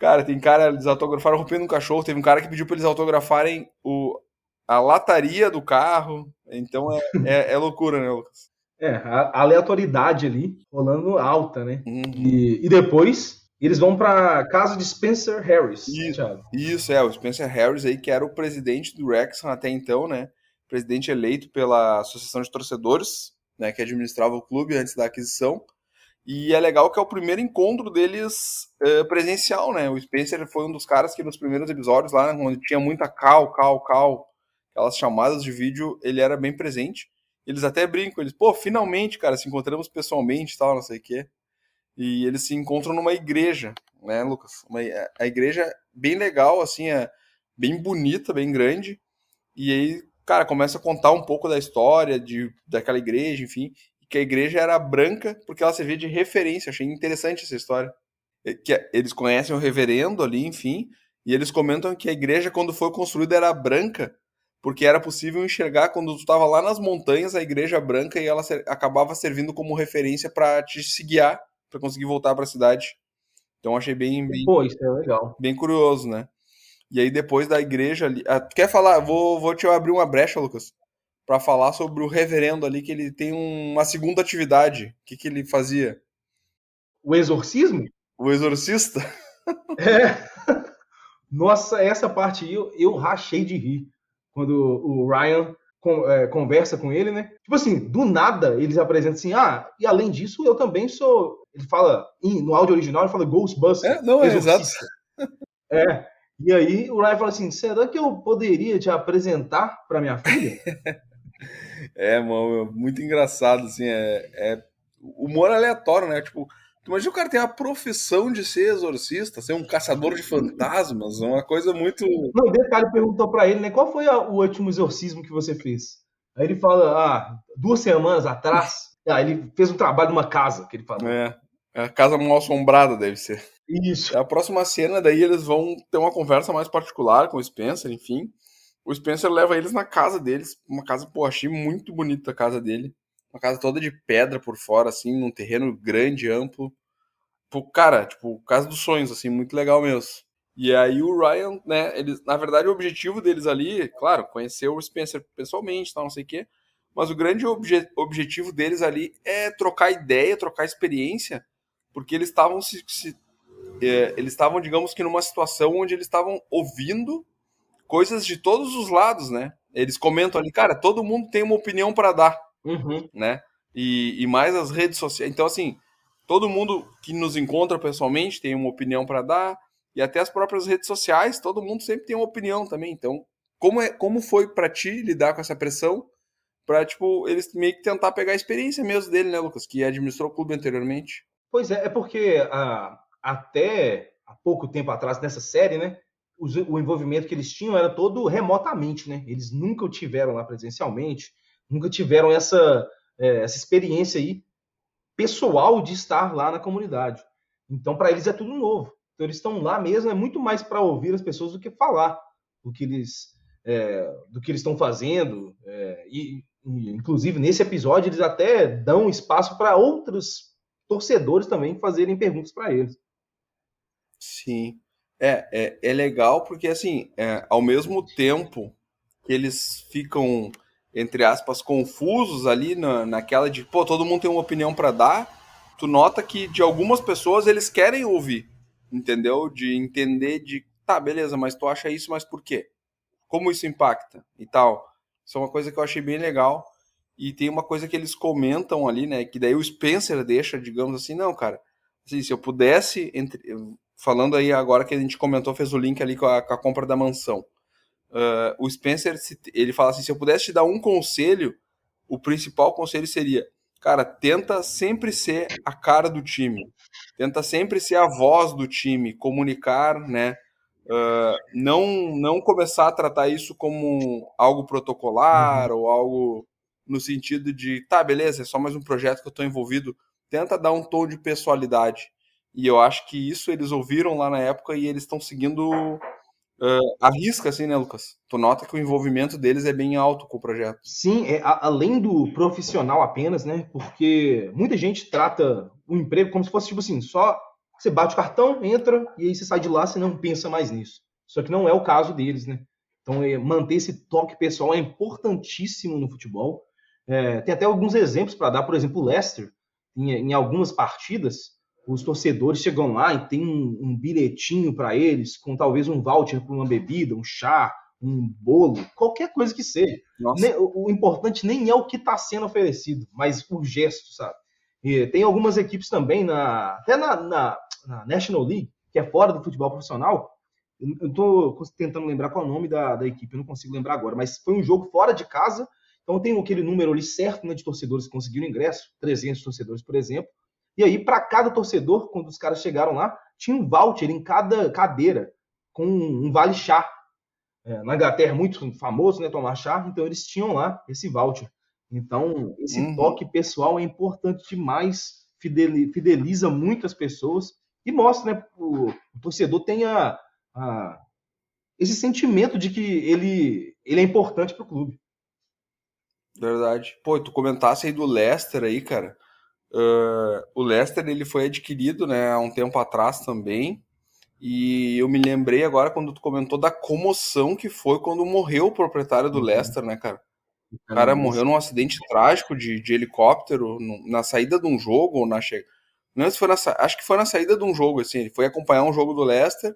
Cara, tem cara, eles autografaram rompendo um cachorro. Teve um cara que pediu pra eles autografarem o, a lataria do carro. Então é, é, é loucura, né, Lucas? É, a aleatoriedade ali rolando alta, né? Uhum. E, e depois eles vão para casa de Spencer Harris. Isso, isso, é, o Spencer Harris aí, que era o presidente do Wrexham até então, né? Presidente eleito pela Associação de Torcedores, né? Que administrava o clube antes da aquisição. E é legal que é o primeiro encontro deles uh, presencial, né? O Spencer foi um dos caras que nos primeiros episódios lá, onde tinha muita cal, cal, cal, aquelas chamadas de vídeo, ele era bem presente. Eles até brincam, eles, pô, finalmente, cara, se encontramos pessoalmente e tal, não sei o quê. E eles se encontram numa igreja, né, Lucas? Uma, a igreja bem legal, assim, é bem bonita, bem grande. E aí, cara, começa a contar um pouco da história de, daquela igreja, enfim que a igreja era branca porque ela servia de referência. Achei interessante essa história. Que é, eles conhecem o reverendo ali, enfim, e eles comentam que a igreja, quando foi construída, era branca, porque era possível enxergar quando tu estava lá nas montanhas a igreja branca e ela acabava servindo como referência para te se guiar, para conseguir voltar para a cidade. Então achei bem, bem, Pô, isso é legal. bem curioso, né? E aí depois da igreja ali, ah, quer falar? Vou, vou te abrir uma brecha, Lucas para falar sobre o reverendo ali, que ele tem uma segunda atividade. O que, que ele fazia? O exorcismo? O exorcista? É. Nossa, essa parte aí eu, eu rachei de rir. Quando o Ryan com, é, conversa com ele, né? Tipo assim, do nada eles apresentam assim, ah, e além disso eu também sou. Ele fala, no áudio original, ele fala Ghostbuster. É, não, é exato. É. E aí o Ryan fala assim: será que eu poderia te apresentar para minha filha? É, mano, muito engraçado, assim, é, é humor aleatório, né? Tipo, imagina o cara tem a profissão de ser exorcista, ser um caçador de fantasmas, uma coisa muito... Não, detalhe, perguntou para ele, né, qual foi a, o último exorcismo que você fez? Aí ele fala, ah, duas semanas atrás, ah, ele fez um trabalho numa casa, que ele falou. É, é a casa mal assombrada deve ser. Isso. A próxima cena, daí eles vão ter uma conversa mais particular com o Spencer, enfim, o Spencer leva eles na casa deles, uma casa, pô, achei muito bonita a casa dele. Uma casa toda de pedra por fora, assim, num terreno grande, amplo. Pô, cara, tipo, casa dos sonhos, assim, muito legal mesmo. E aí o Ryan, né, eles, na verdade o objetivo deles ali, claro, conhecer o Spencer pessoalmente, tal, não sei o quê, mas o grande obje objetivo deles ali é trocar ideia, trocar experiência, porque eles estavam se, se é, eles estavam, digamos que numa situação onde eles estavam ouvindo coisas de todos os lados, né? Eles comentam ali, cara, todo mundo tem uma opinião para dar, uhum. né? E, e, mais as redes sociais. Então, assim, todo mundo que nos encontra pessoalmente tem uma opinião para dar, e até as próprias redes sociais, todo mundo sempre tem uma opinião também. Então, como, é, como foi para ti lidar com essa pressão? Pra, tipo, eles meio que tentar pegar a experiência mesmo dele, né, Lucas? Que administrou o clube anteriormente. Pois é, é porque ah, até há pouco tempo atrás, nessa série, né? o envolvimento que eles tinham era todo remotamente, né? Eles nunca o tiveram lá presencialmente, nunca tiveram essa, é, essa experiência aí pessoal de estar lá na comunidade. Então, para eles é tudo novo. Então, eles estão lá mesmo, é muito mais para ouvir as pessoas do que falar do que eles, é, do que eles estão fazendo. É, e, e, inclusive, nesse episódio, eles até dão espaço para outros torcedores também fazerem perguntas para eles. Sim. É, é, é legal porque, assim, é, ao mesmo tempo que eles ficam, entre aspas, confusos ali na, naquela de, pô, todo mundo tem uma opinião para dar, tu nota que de algumas pessoas eles querem ouvir, entendeu? De entender de, tá, beleza, mas tu acha isso, mas por quê? Como isso impacta e tal. Isso é uma coisa que eu achei bem legal. E tem uma coisa que eles comentam ali, né? Que daí o Spencer deixa, digamos assim, não, cara. Assim, se eu pudesse entre, falando aí agora que a gente comentou, fez o link ali com a, com a compra da mansão. Uh, o Spencer, ele fala assim: se eu pudesse te dar um conselho, o principal conselho seria, cara, tenta sempre ser a cara do time, tenta sempre ser a voz do time, comunicar, né? Uh, não, não começar a tratar isso como algo protocolar uhum. ou algo no sentido de, tá, beleza, é só mais um projeto que eu estou envolvido. Tenta dar um tom de pessoalidade. E eu acho que isso eles ouviram lá na época e eles estão seguindo uh, a risca, assim, né, Lucas? Tu nota que o envolvimento deles é bem alto com o projeto. Sim, é, a, além do profissional apenas, né? Porque muita gente trata o emprego como se fosse, tipo assim, só você bate o cartão, entra, e aí você sai de lá, você não pensa mais nisso. Só que não é o caso deles, né? Então, é, manter esse toque pessoal é importantíssimo no futebol. É, tem até alguns exemplos para dar, por exemplo, o Leicester, em, em, algumas partidas, os torcedores chegam lá e tem um, um bilhetinho para eles, com talvez um voucher para uma bebida, um chá, um bolo, qualquer coisa que seja. O, importante nem é o que está sendo oferecido, mas o gesto, sabe? E tem algumas equipes também, na, até na, na, na National League, que é fora do futebol profissional, eu estou tentando lembrar qual é o nome da, da equipe, eu não consigo lembrar agora, mas foi um jogo fora de casa, então tem aquele número ali certo né, de torcedores que conseguiram ingresso, 300 torcedores, por exemplo, e aí para cada torcedor, quando os caras chegaram lá, tinha um voucher em cada cadeira, com um vale chá. É, na Inglaterra, muito famoso, né, tomar chá, então eles tinham lá esse voucher. Então, esse uhum. toque pessoal é importante demais, fideliza muito as pessoas e mostra, né, o, o torcedor tem a, a, esse sentimento de que ele, ele é importante para o clube. Verdade. Pô, tu comentasse aí do Leicester aí, cara. Uh, o Leicester ele foi adquirido, né, há um tempo atrás também. E eu me lembrei agora quando tu comentou da comoção que foi quando morreu o proprietário do uhum. Leicester, né, cara? O cara morreu num acidente trágico de, de helicóptero no, na saída de um jogo ou na chegada. Não foi na, acho que foi na saída de um jogo, assim. Ele foi acompanhar um jogo do Leicester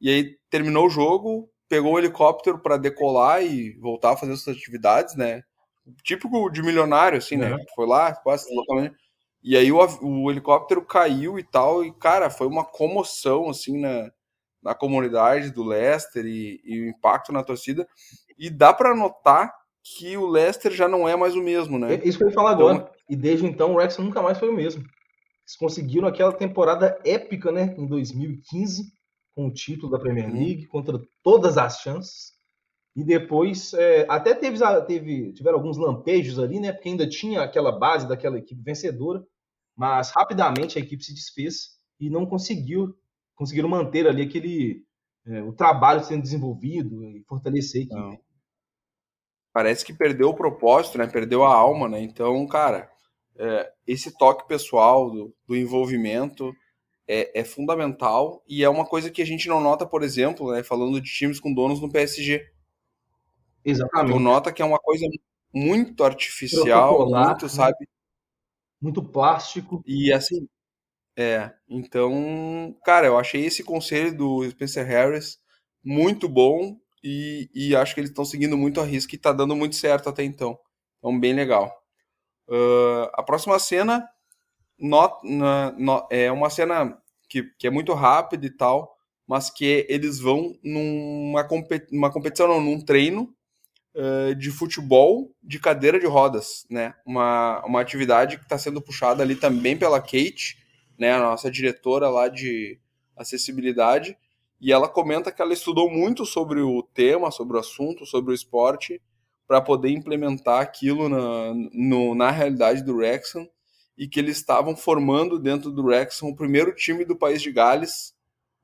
e aí terminou o jogo, pegou o helicóptero para decolar e voltar a fazer suas atividades, né? Típico de milionário, assim, né? Foi lá, quase localmente. E aí o, o, helicóptero caiu e tal, e, cara, foi uma comoção, assim, na, na comunidade do Leicester e, e o impacto na torcida. E dá para notar que o Leicester já não é mais o mesmo, né? É isso que eu ia falar então, agora. E desde então o Rex nunca mais foi o mesmo. Eles conseguiram aquela temporada épica, né, em 2015, com o título da Premier League, uhum. contra todas as chances. E depois, é, até teve, teve, tiveram alguns lampejos ali, né? Porque ainda tinha aquela base daquela equipe vencedora, mas rapidamente a equipe se desfez e não conseguiu, conseguiram manter ali aquele é, o trabalho sendo desenvolvido e fortalecer a equipe. Não. Parece que perdeu o propósito, né? Perdeu a alma, né? Então, cara, é, esse toque pessoal do, do envolvimento é, é, fundamental e é uma coisa que a gente não nota, por exemplo, né, falando de times com donos no PSG. Exatamente. Tu nota que é uma coisa muito artificial, muito, sabe? Muito plástico. E assim, é. Então, cara, eu achei esse conselho do Spencer Harris muito bom e, e acho que eles estão seguindo muito a risca e tá dando muito certo até então. Então, bem legal. Uh, a próxima cena not, na, é uma cena que, que é muito rápida e tal, mas que eles vão numa competi uma competição, não, num treino de futebol de cadeira de rodas, né? Uma, uma atividade que está sendo puxada ali também pela Kate, né? A nossa diretora lá de acessibilidade, e ela comenta que ela estudou muito sobre o tema, sobre o assunto, sobre o esporte, para poder implementar aquilo na, no, na realidade do Wrexham e que eles estavam formando dentro do Wrexham o primeiro time do país de Gales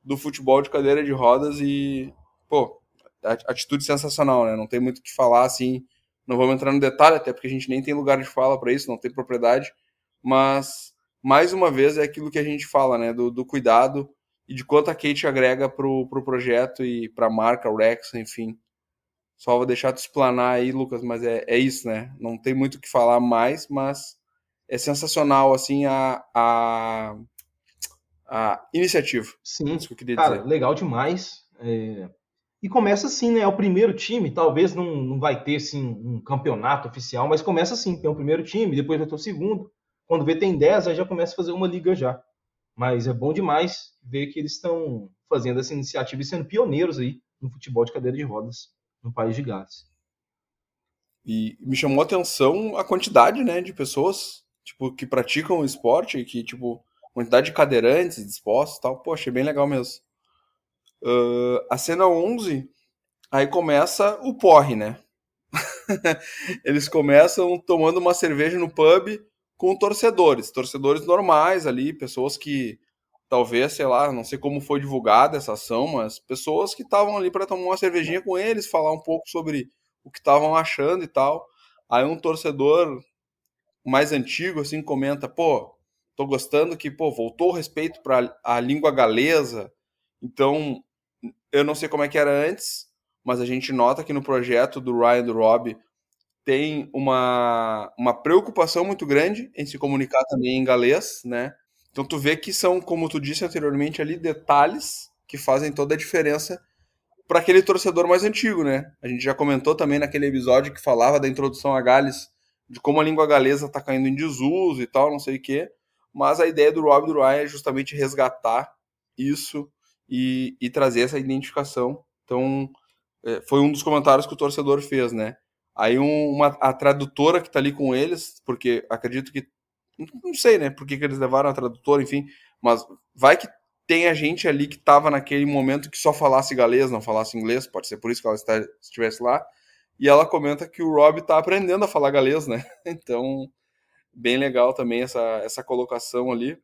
do futebol de cadeira de rodas e, pô, atitude sensacional, né? Não tem muito o que falar, assim, não vamos entrar no detalhe, até porque a gente nem tem lugar de fala para isso, não tem propriedade, mas, mais uma vez, é aquilo que a gente fala, né? Do, do cuidado e de quanto a Kate agrega pro, pro projeto e pra marca, o Rex, enfim. Só vou deixar tu explanar aí, Lucas, mas é, é isso, né? Não tem muito o que falar mais, mas é sensacional, assim, a, a, a iniciativa. Sim, isso que eu queria cara, dizer. legal demais. É... E começa assim, né? É o primeiro time, talvez não, não vai ter assim, um campeonato oficial, mas começa assim, tem o primeiro time, depois vai ter o segundo. Quando vê tem 10, aí já começa a fazer uma liga já. Mas é bom demais ver que eles estão fazendo essa iniciativa e sendo pioneiros aí no futebol de cadeira de rodas no país de Gales. E me chamou a atenção a quantidade, né, de pessoas tipo, que praticam o esporte que, tipo, quantidade de cadeirantes dispostos e tal. Pô, achei bem legal mesmo. Uh, a cena 11, aí começa o porre, né? Eles começam tomando uma cerveja no pub com torcedores, torcedores normais ali, pessoas que talvez, sei lá, não sei como foi divulgada essa ação, mas pessoas que estavam ali para tomar uma cervejinha com eles, falar um pouco sobre o que estavam achando e tal. Aí um torcedor mais antigo, assim, comenta, pô, tô gostando que, pô, voltou o respeito para a língua galesa. Então, eu não sei como é que era antes, mas a gente nota que no projeto do Ryan e do Rob tem uma, uma preocupação muito grande em se comunicar também em galês, né? Então tu vê que são, como tu disse anteriormente ali, detalhes que fazem toda a diferença para aquele torcedor mais antigo, né? A gente já comentou também naquele episódio que falava da introdução a Gales, de como a língua galesa está caindo em desuso e tal, não sei o quê. Mas a ideia do Rob do Ryan é justamente resgatar isso e, e trazer essa identificação. Então, é, foi um dos comentários que o torcedor fez, né? Aí um, uma, a tradutora que está ali com eles, porque acredito que. Não sei, né? Por que, que eles levaram a tradutora, enfim. Mas vai que tem a gente ali que estava naquele momento que só falasse galês, não falasse inglês, pode ser por isso que ela está, estivesse lá. E ela comenta que o Rob está aprendendo a falar galês, né? Então, bem legal também essa, essa colocação ali.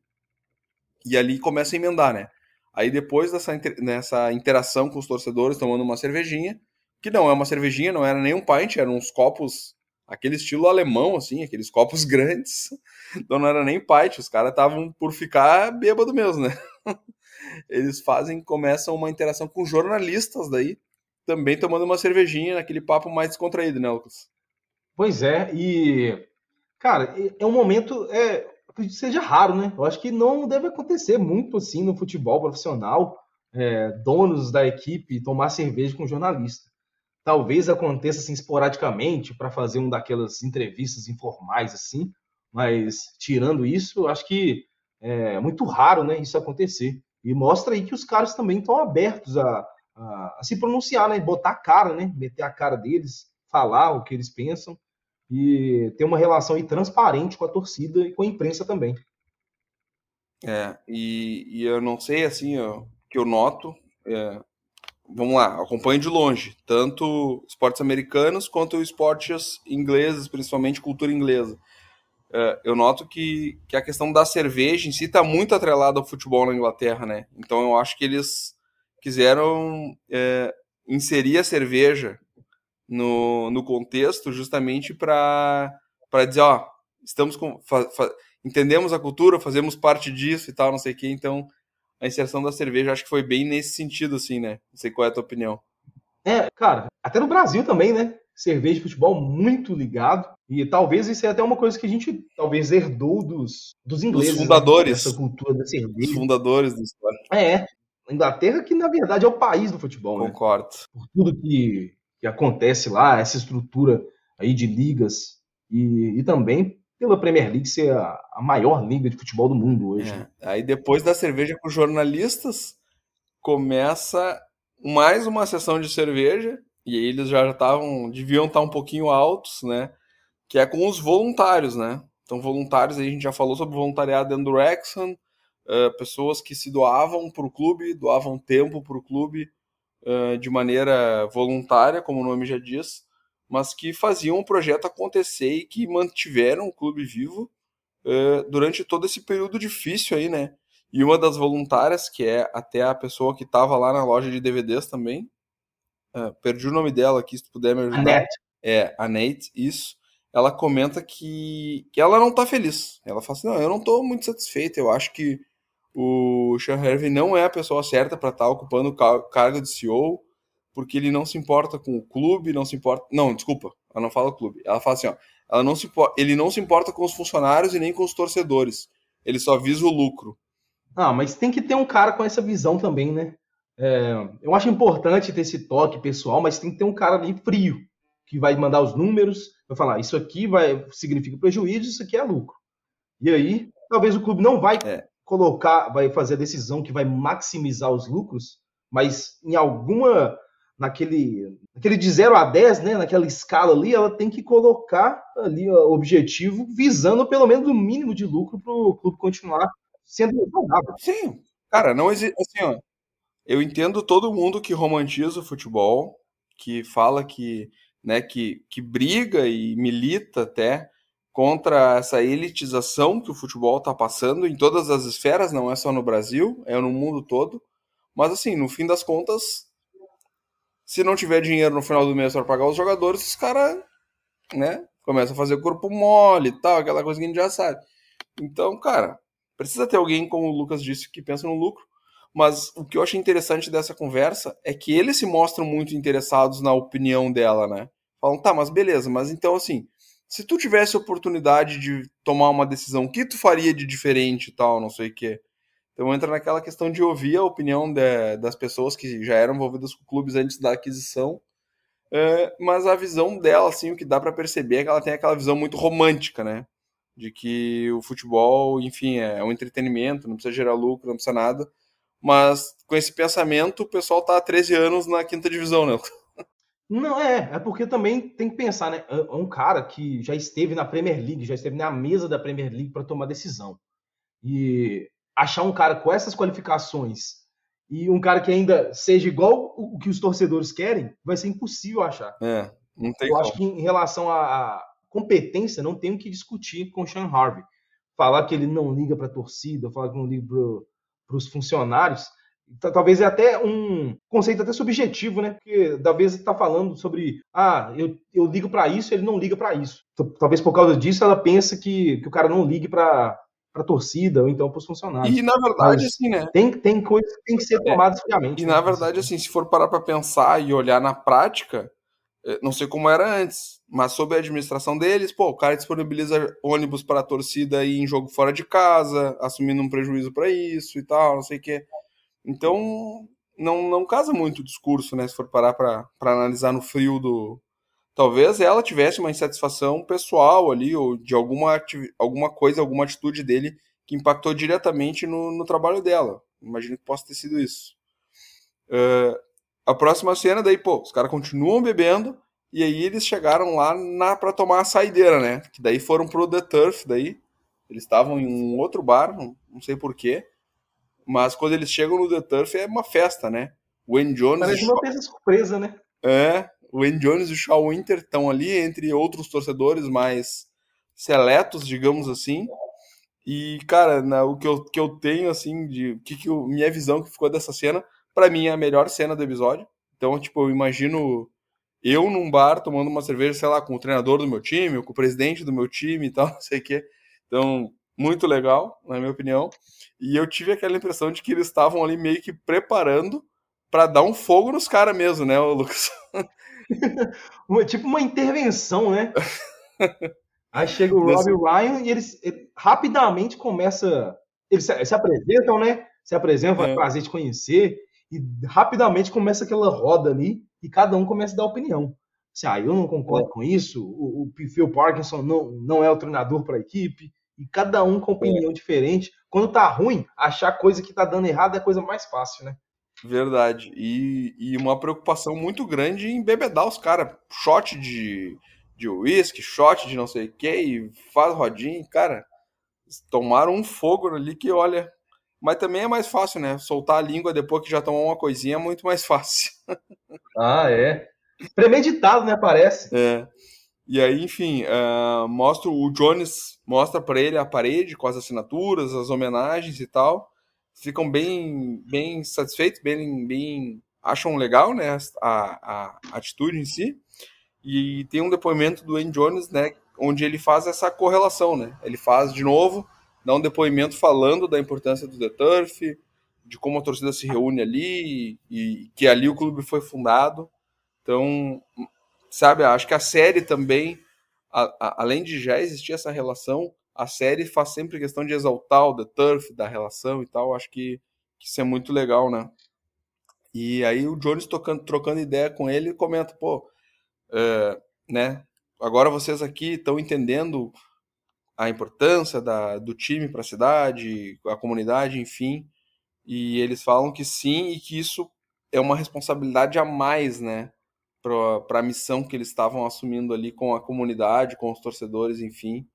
E ali começa a emendar, né? Aí depois dessa nessa interação com os torcedores, tomando uma cervejinha, que não é uma cervejinha, não era nem um pint, eram uns copos, aquele estilo alemão, assim, aqueles copos grandes. Então não era nem pint, os caras estavam por ficar bêbado mesmo, né? Eles fazem, começam uma interação com jornalistas daí, também tomando uma cervejinha, naquele papo mais descontraído, né, Lucas? Pois é, e cara, é um momento, é, seja raro, né? Eu acho que não deve acontecer muito assim no futebol profissional, é, donos da equipe tomar cerveja com jornalista. Talvez aconteça assim esporadicamente para fazer um daquelas entrevistas informais assim, mas tirando isso, eu acho que é muito raro, né, isso acontecer. E mostra aí que os caras também estão abertos a, a, a, se pronunciar, né, botar a cara, né, meter a cara deles, falar o que eles pensam e ter uma relação transparente com a torcida e com a imprensa também. É, e, e eu não sei, assim, ó, que eu noto, é, vamos lá, acompanho de longe, tanto esportes americanos quanto esportes ingleses, principalmente cultura inglesa. É, eu noto que, que a questão da cerveja em si está muito atrelada ao futebol na Inglaterra, né? Então eu acho que eles quiseram é, inserir a cerveja no, no contexto justamente para dizer, ó, estamos com. Fa, fa, entendemos a cultura, fazemos parte disso e tal, não sei o quê. Então, a inserção da cerveja acho que foi bem nesse sentido, assim, né? Não sei qual é a tua opinião. É, cara, até no Brasil também, né? Cerveja e futebol muito ligado. E talvez isso é até uma coisa que a gente talvez herdou dos, dos ingleses. Dos né? fundadores. Né? Essa cultura da cerveja. Os fundadores da história. É. A Inglaterra, que na verdade é o país do futebol. Né? Concordo. Né? Por tudo que que acontece lá, essa estrutura aí de ligas e, e também pela Premier League ser a, a, maior liga de futebol do mundo hoje. É. Aí depois da cerveja com jornalistas, começa mais uma sessão de cerveja, e aí eles já estavam, deviam estar um pouquinho altos, né? Que é com os voluntários, né? Então, voluntários, aí a gente já falou sobre voluntariado dentro do Wrexham, uh, pessoas que se doavam para o clube, doavam tempo para o clube, de maneira voluntária, como o nome já diz, mas que faziam o projeto acontecer e que mantiveram o clube vivo uh, durante todo esse período difícil aí, né? E uma das voluntárias, que é até a pessoa que estava lá na loja de DVDs também, uh, perdi o nome dela aqui, se tu puder me ajudar. Annette. É, a Nate, isso. Ela comenta que, que ela não tá feliz. Ela fala assim: não, eu não tô muito satisfeita, eu acho que o Sean Hervey não é a pessoa certa para estar tá ocupando o cargo de CEO, porque ele não se importa com o clube, não se importa. Não, desculpa, ela não fala clube. Ela fala assim, ó, ela não se, ele não se importa com os funcionários e nem com os torcedores. Ele só visa o lucro. Ah, mas tem que ter um cara com essa visão também, né? É, eu acho importante ter esse toque pessoal, mas tem que ter um cara ali frio, que vai mandar os números, vai falar, isso aqui vai significa prejuízo, isso aqui é lucro. E aí, talvez o clube não vai é colocar, vai fazer a decisão que vai maximizar os lucros, mas em alguma naquele, naquele de 0 a 10, né, naquela escala ali, ela tem que colocar ali o objetivo visando pelo menos o mínimo de lucro para o clube continuar sendo saudável. Sim, cara, não existe assim, ó, eu entendo todo mundo que romantiza o futebol, que fala que, né, que, que briga e milita até contra essa elitização que o futebol está passando em todas as esferas, não é só no Brasil, é no mundo todo. Mas assim, no fim das contas, se não tiver dinheiro no final do mês para pagar os jogadores, os caras, né, começam a fazer corpo mole e tal, aquela coisa que a gente já sabe. Então, cara, Precisa ter alguém, como o Lucas disse, que pensa no lucro. Mas o que eu achei interessante dessa conversa é que eles se mostram muito interessados na opinião dela, né? Falam, tá, mas beleza, mas então assim, se tu tivesse oportunidade de tomar uma decisão, o que tu faria de diferente e tal, não sei o quê. Então entra naquela questão de ouvir a opinião de, das pessoas que já eram envolvidas com clubes antes da aquisição, é, mas a visão dela, assim, o que dá para perceber é que ela tem aquela visão muito romântica, né? De que o futebol, enfim, é um entretenimento, não precisa gerar lucro, não precisa nada. Mas com esse pensamento, o pessoal tá há 13 anos na quinta divisão, né? Não, é, é porque também tem que pensar, né? É, um cara que já esteve na Premier League, já esteve na mesa da Premier League para tomar decisão. E achar um cara com essas qualificações e um cara que ainda seja igual o que os torcedores querem, vai ser impossível achar. É, não tem Eu como. acho que em relação à competência, não tem o que discutir com o Sean Harvey. Falar que ele não liga para a torcida, falar que não liga para os funcionários, talvez é até um conceito até subjetivo, né? Porque talvez está falando sobre, ah, eu, eu ligo para isso, ele não liga para isso. Talvez por causa disso ela pensa que, que o cara não ligue para para torcida ou então para os funcionários. E na verdade, Mas assim, né? Tem, tem coisas que tem que ser tomadas é. friamente. E né? na verdade, assim, se for parar para pensar e olhar na prática, eh, não sei como era antes, mas sob a administração deles, pô, o cara disponibiliza ônibus para a torcida ir em jogo fora de casa, assumindo um prejuízo para isso e tal, não sei o quê. Então, não, não casa muito o discurso, né? Se for parar para analisar no frio do. Talvez ela tivesse uma insatisfação pessoal ali, ou de alguma, alguma coisa, alguma atitude dele que impactou diretamente no, no trabalho dela. Imagino que possa ter sido isso. Uh, a próxima cena, daí, pô, os caras continuam bebendo, e aí eles chegaram lá na para tomar a saideira, né? Que daí foram pro The Turf, daí. Eles estavam em um outro bar, não, não sei porquê. Mas quando eles chegam no The Turf é uma festa, né? O Wayne Jones. Parece uma festa surpresa, né? É, o Wayne Jones e o Shaw Winter estão ali entre outros torcedores mais seletos, digamos assim. E, cara, na, o que eu, que eu tenho, assim, de que, que eu, minha visão que ficou dessa cena, para mim é a melhor cena do episódio. Então, tipo, eu imagino eu num bar tomando uma cerveja, sei lá, com o treinador do meu time, com o presidente do meu time e tal, não sei o quê. Então, muito legal, na minha opinião. E eu tive aquela impressão de que eles estavam ali meio que preparando para dar um fogo nos caras mesmo, né, Lucas? tipo uma intervenção, né? Aí chega o Robbie Ryan e eles ele, rapidamente começa. Eles se, se, apresentam, né? Se apresentam, é. prazer de conhecer, e rapidamente começa aquela roda ali e cada um começa a dar opinião. Se, ah, eu não concordo é. com isso, o, o Phil Parkinson não, não é o treinador para a equipe, e cada um com opinião é. diferente. Quando tá ruim, achar coisa que tá dando errado é a coisa mais fácil, né? Verdade. E, e uma preocupação muito grande em bebedar os caras. Shot de, de whisky, shot de não sei o que, e faz rodinha. Cara, tomaram um fogo ali que, olha. Mas também é mais fácil, né? Soltar a língua depois que já tomou uma coisinha é muito mais fácil. ah, é. Premeditado, né? Parece. É. E aí, enfim, uh, mostra o Jones mostra para ele a parede com as assinaturas, as homenagens e tal. Ficam bem, bem satisfeitos, bem, bem acham legal, né, a, a atitude em si. E tem um depoimento do Wayne Jones, né, onde ele faz essa correlação, né? Ele faz de novo, dá um depoimento falando da importância do The Turf, de como a torcida se reúne ali e, e que ali o clube foi fundado. Então, sabe, acho que a série também, a, a, além de já existir essa relação, a série faz sempre questão de exaltar o The Turf, da relação e tal. Acho que, que isso é muito legal, né? E aí o Jones tocando, trocando ideia com ele comenta, pô, é, né? Agora vocês aqui estão entendendo a importância da, do time para a cidade, a comunidade, enfim. E eles falam que sim e que isso é uma responsabilidade a mais, né? Para a missão que eles estavam assumindo ali com a comunidade, com os torcedores, enfim.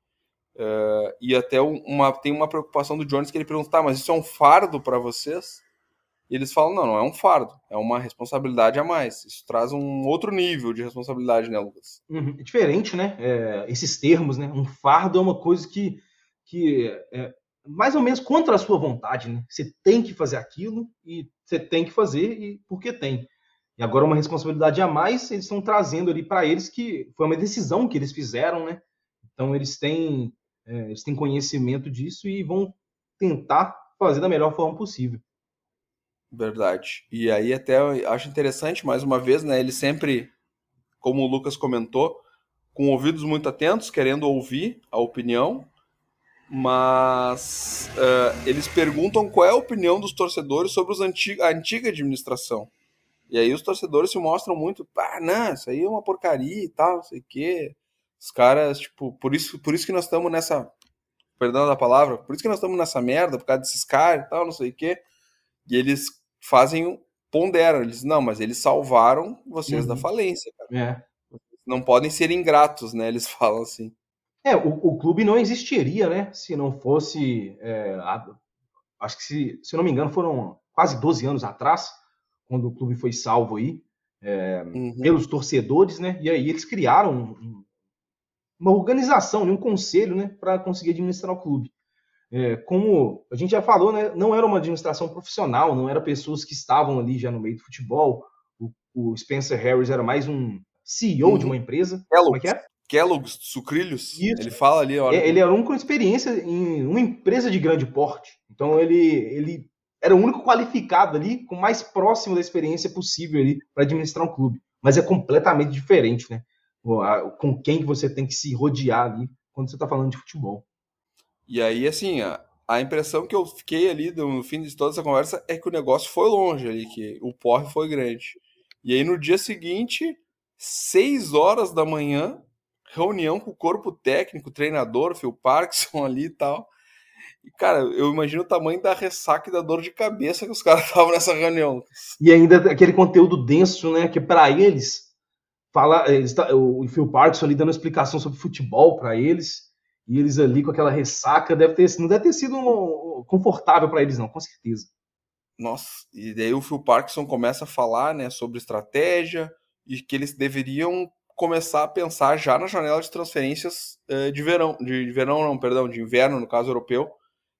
Uh, e até uma, tem uma preocupação do Jones que ele pergunta, tá, mas isso é um fardo para vocês? E eles falam, não, não é um fardo, é uma responsabilidade a mais. Isso traz um outro nível de responsabilidade, né, Lucas? Uhum. É diferente, né? É, esses termos, né? Um fardo é uma coisa que, que é mais ou menos contra a sua vontade, né? Você tem que fazer aquilo e você tem que fazer e porque tem. Agora uma responsabilidade a mais, eles estão trazendo ali para eles que foi uma decisão que eles fizeram, né? Então eles têm, é, eles têm conhecimento disso e vão tentar fazer da melhor forma possível. Verdade. E aí até eu acho interessante, mais uma vez, né? Ele sempre, como o Lucas comentou, com ouvidos muito atentos, querendo ouvir a opinião, mas uh, eles perguntam qual é a opinião dos torcedores sobre os antig a antiga administração. E aí os torcedores se mostram muito, ah, não, isso aí é uma porcaria e tal, não sei o quê. Os caras, tipo, por isso, por isso que nós estamos nessa, perdão da palavra, por isso que nós estamos nessa merda, por causa desses caras e tal, não sei o quê. E eles fazem, ponderam, eles, não, mas eles salvaram vocês uhum. da falência, cara. É. Não podem ser ingratos, né? Eles falam assim. É, o, o clube não existiria, né? Se não fosse. É, a, acho que, se, se não me engano, foram quase 12 anos atrás, quando o clube foi salvo aí, é, uhum. pelos torcedores, né? E aí eles criaram um, uma organização, um conselho, né? Para conseguir administrar o clube. É, como a gente já falou, né? Não era uma administração profissional, não era pessoas que estavam ali já no meio do futebol. O, o Spencer Harris era mais um CEO uhum. de uma empresa. Kellogg's. Como é que é? Kellogg's, sucrilhos. Isso. Ele fala ali, olha. É, ele era um com experiência em uma empresa de grande porte. Então ele, ele era o único qualificado ali, com mais próximo da experiência possível ali para administrar um clube. Mas é completamente diferente, né? Com quem que você tem que se rodear ali quando você está falando de futebol. E aí, assim, a, a impressão que eu fiquei ali no fim de toda essa conversa é que o negócio foi longe ali, que o porre foi grande. E aí no dia seguinte, 6 horas da manhã, reunião com o corpo técnico, treinador, Phil Parkinson ali e tal. E, cara, eu imagino o tamanho da ressaca e da dor de cabeça que os caras estavam nessa reunião. E ainda aquele conteúdo denso, né? Que para eles, fala, eles, o Phil Parkinson ali dando explicação sobre futebol para eles, e eles ali com aquela ressaca, deve ter, não deve ter sido um, confortável para eles, não, com certeza. Nossa, e daí o Phil Parkinson começa a falar, né, sobre estratégia, e que eles deveriam começar a pensar já na janela de transferências uh, de verão, de, verão não, perdão, de inverno no caso europeu,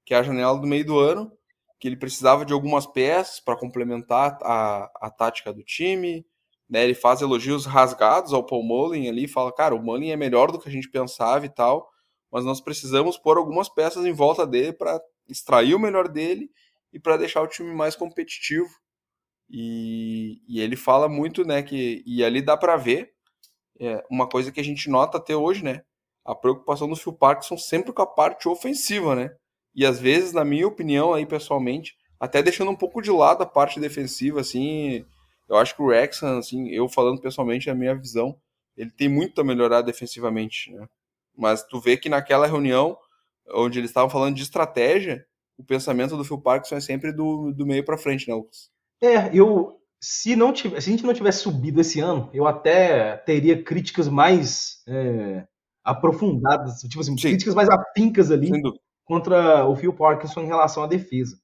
que é a janela do meio do ano, que ele precisava de algumas peças para complementar a, a tática do time, né? Ele faz elogios rasgados ao Paul Mullen ali, fala, cara, o Mullen é melhor do que a gente pensava e tal, mas nós precisamos pôr algumas peças em volta dele para extrair o melhor dele e para deixar o time mais competitivo. E, e ele fala muito, né, que e ali dá para ver é, uma coisa que a gente nota até hoje, né, a preocupação do Phil Parkinson sempre com a parte ofensiva, né, e às vezes, na minha opinião aí pessoalmente, até deixando um pouco de lado a parte defensiva, assim, eu acho que o Rexham, assim, eu falando pessoalmente a minha visão, ele tem muito a melhorar defensivamente, né, mas tu vê que naquela reunião onde eles estavam falando de estratégia, o pensamento do Phil Parkinson é sempre do, do meio para frente, né, Lucas? É, eu se não tivesse, se a gente não tivesse subido esse ano, eu até teria críticas mais é, aprofundadas, tipo assim, Sim. críticas mais afincas ali contra o Phil Parkinson em relação à defesa.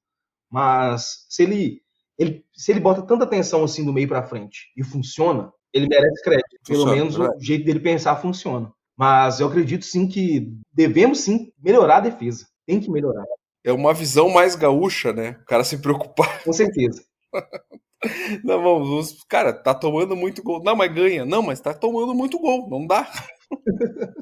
Mas se ele, ele se ele bota tanta atenção assim do meio para frente e funciona, ele merece crédito. Funciona, Pelo menos o jeito dele pensar funciona. Mas eu acredito sim que devemos sim melhorar a defesa. Tem que melhorar. É uma visão mais gaúcha, né? O cara se preocupar. Com certeza. Não, vamos, cara, tá tomando muito gol. Não, mas ganha. Não, mas tá tomando muito gol. Não dá.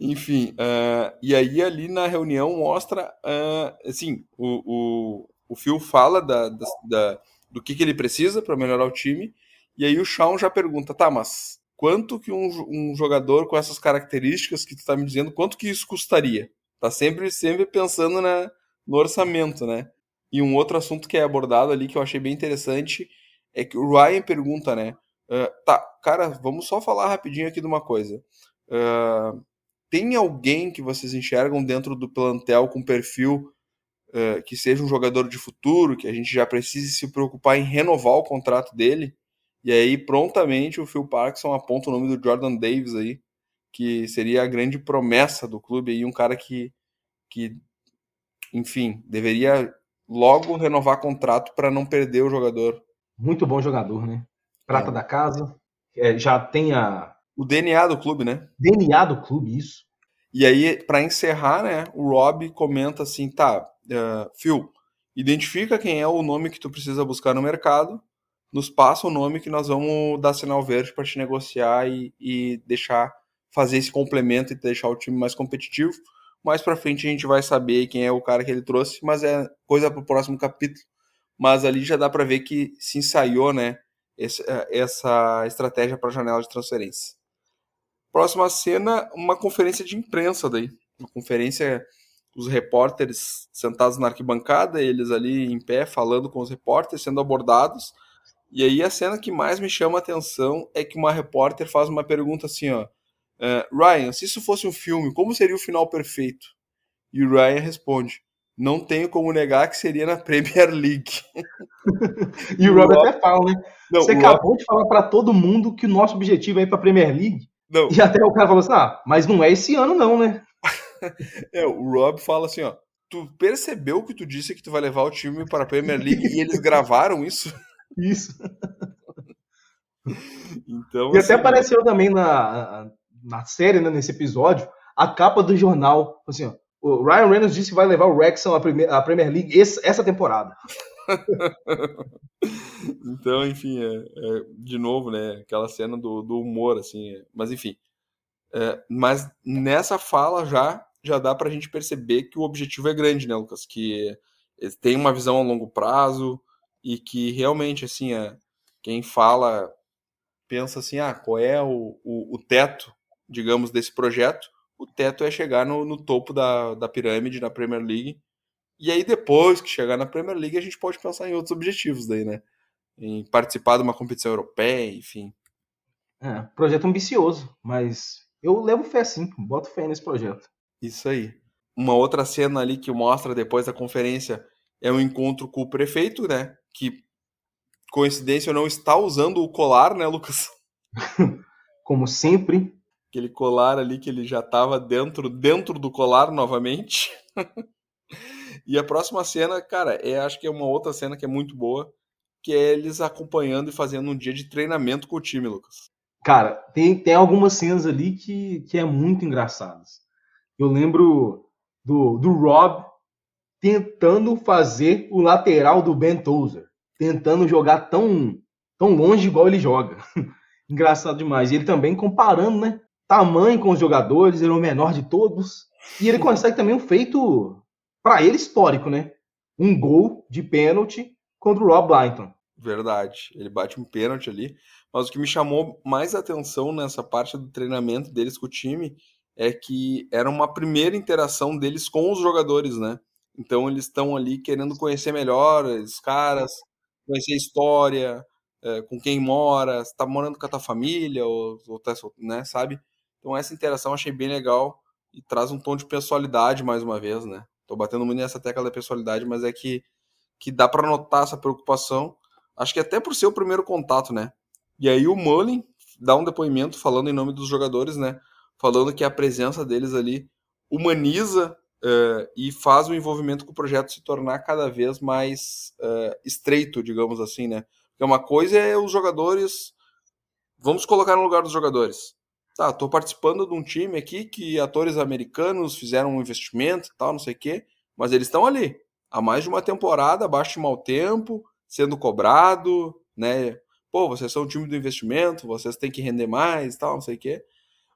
Enfim, uh, e aí ali na reunião mostra, uh, assim, o, o, o Phil fala da, da, da do que, que ele precisa para melhorar o time, e aí o Shawn já pergunta, tá, mas quanto que um, um jogador com essas características que tu tá me dizendo, quanto que isso custaria? Tá sempre, sempre pensando na, no orçamento, né? E um outro assunto que é abordado ali que eu achei bem interessante é que o Ryan pergunta, né? Uh, tá, cara, vamos só falar rapidinho aqui de uma coisa. Uh, tem alguém que vocês enxergam dentro do plantel com perfil uh, que seja um jogador de futuro, que a gente já precise se preocupar em renovar o contrato dele? E aí, prontamente, o Phil Parkinson aponta o nome do Jordan Davis aí, que seria a grande promessa do clube aí, um cara que, que enfim, deveria logo renovar contrato para não perder o jogador. Muito bom jogador, né? Prata é. da casa, é, já tem a... O DNA do clube, né? DNA do clube, isso. E aí, para encerrar, né, o Rob comenta assim, tá, uh, Phil, identifica quem é o nome que tu precisa buscar no mercado, nos passa o nome que nós vamos dar sinal verde para te negociar e, e deixar fazer esse complemento e deixar o time mais competitivo. Mais para frente a gente vai saber quem é o cara que ele trouxe, mas é coisa para o próximo capítulo. Mas ali já dá para ver que se ensaiou, né, essa estratégia para a janela de transferência. Próxima cena, uma conferência de imprensa daí. Uma conferência, os repórteres sentados na arquibancada, eles ali em pé falando com os repórteres, sendo abordados. E aí a cena que mais me chama a atenção é que uma repórter faz uma pergunta assim, ó. Uh, Ryan, se isso fosse um filme, como seria o final perfeito? E o Ryan responde: Não tenho como negar que seria na Premier League. e o Rob até fala, né? Não, Você acabou Rob... de falar para todo mundo que o nosso objetivo é ir para Premier League. Não. E até o cara falou assim: Ah, mas não é esse ano, não, né? é, o Rob fala assim: Ó, tu percebeu que tu disse que tu vai levar o time para a Premier League e eles gravaram isso? Isso. Então, e assim, até apareceu também na, na série, né, nesse episódio, a capa do jornal. Assim, ó, o Ryan Reynolds disse que vai levar o Wrexham à Premier, League essa temporada. então, enfim, é, é, de novo, né, aquela cena do, do humor, assim, é, mas enfim. É, mas nessa fala já já dá para a gente perceber que o objetivo é grande, né, Lucas? Que tem uma visão a longo prazo e que realmente, assim, é, quem fala pensa assim, ah, qual é o, o, o teto, digamos, desse projeto? O teto é chegar no, no topo da, da pirâmide na Premier League e aí, depois que chegar na Premier League, a gente pode pensar em outros objetivos daí, né? Em participar de uma competição europeia, enfim. É, projeto ambicioso, mas eu levo fé sim, boto fé nesse projeto. Isso aí. Uma outra cena ali que mostra depois da conferência é um encontro com o prefeito, né? Que, coincidência, não está usando o colar, né, Lucas? Como sempre. Aquele colar ali que ele já estava dentro, dentro do colar novamente. E a próxima cena, cara, é, acho que é uma outra cena que é muito boa, que é eles acompanhando e fazendo um dia de treinamento com o time, Lucas. Cara, tem, tem algumas cenas ali que, que é muito engraçadas. Eu lembro do, do Rob tentando fazer o lateral do Ben Tozer, tentando jogar tão, tão longe igual ele joga. Engraçado demais. E ele também comparando, né? Tamanho com os jogadores, ele é o menor de todos. E ele consegue também um feito para ele histórico, né? Um gol de pênalti contra o Rob Blyton. Verdade, ele bate um pênalti ali. Mas o que me chamou mais atenção nessa parte do treinamento deles com o time é que era uma primeira interação deles com os jogadores, né? Então eles estão ali querendo conhecer melhor os caras, conhecer a história, é, com quem mora, se tá morando com a tua família, ou, ou tá, né, sabe? Então essa interação achei bem legal e traz um tom de pessoalidade mais uma vez, né? Tô batendo muito nessa tecla da personalidade, mas é que, que dá para notar essa preocupação. Acho que até por ser o primeiro contato, né? E aí o Mullin dá um depoimento falando em nome dos jogadores, né? Falando que a presença deles ali humaniza uh, e faz o envolvimento com o projeto se tornar cada vez mais uh, estreito, digamos assim, né? Porque uma coisa é os jogadores. Vamos colocar no lugar dos jogadores tá, tô participando de um time aqui que atores americanos fizeram um investimento e tal, não sei o quê, mas eles estão ali há mais de uma temporada, abaixo de mau tempo, sendo cobrado, né? Pô, vocês são um time do investimento, vocês têm que render mais tal, não sei o quê.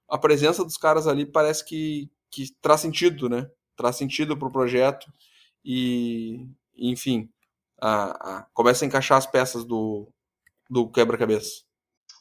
A presença dos caras ali parece que, que traz sentido, né? Traz sentido pro projeto e, enfim, a, a, começa a encaixar as peças do, do quebra-cabeça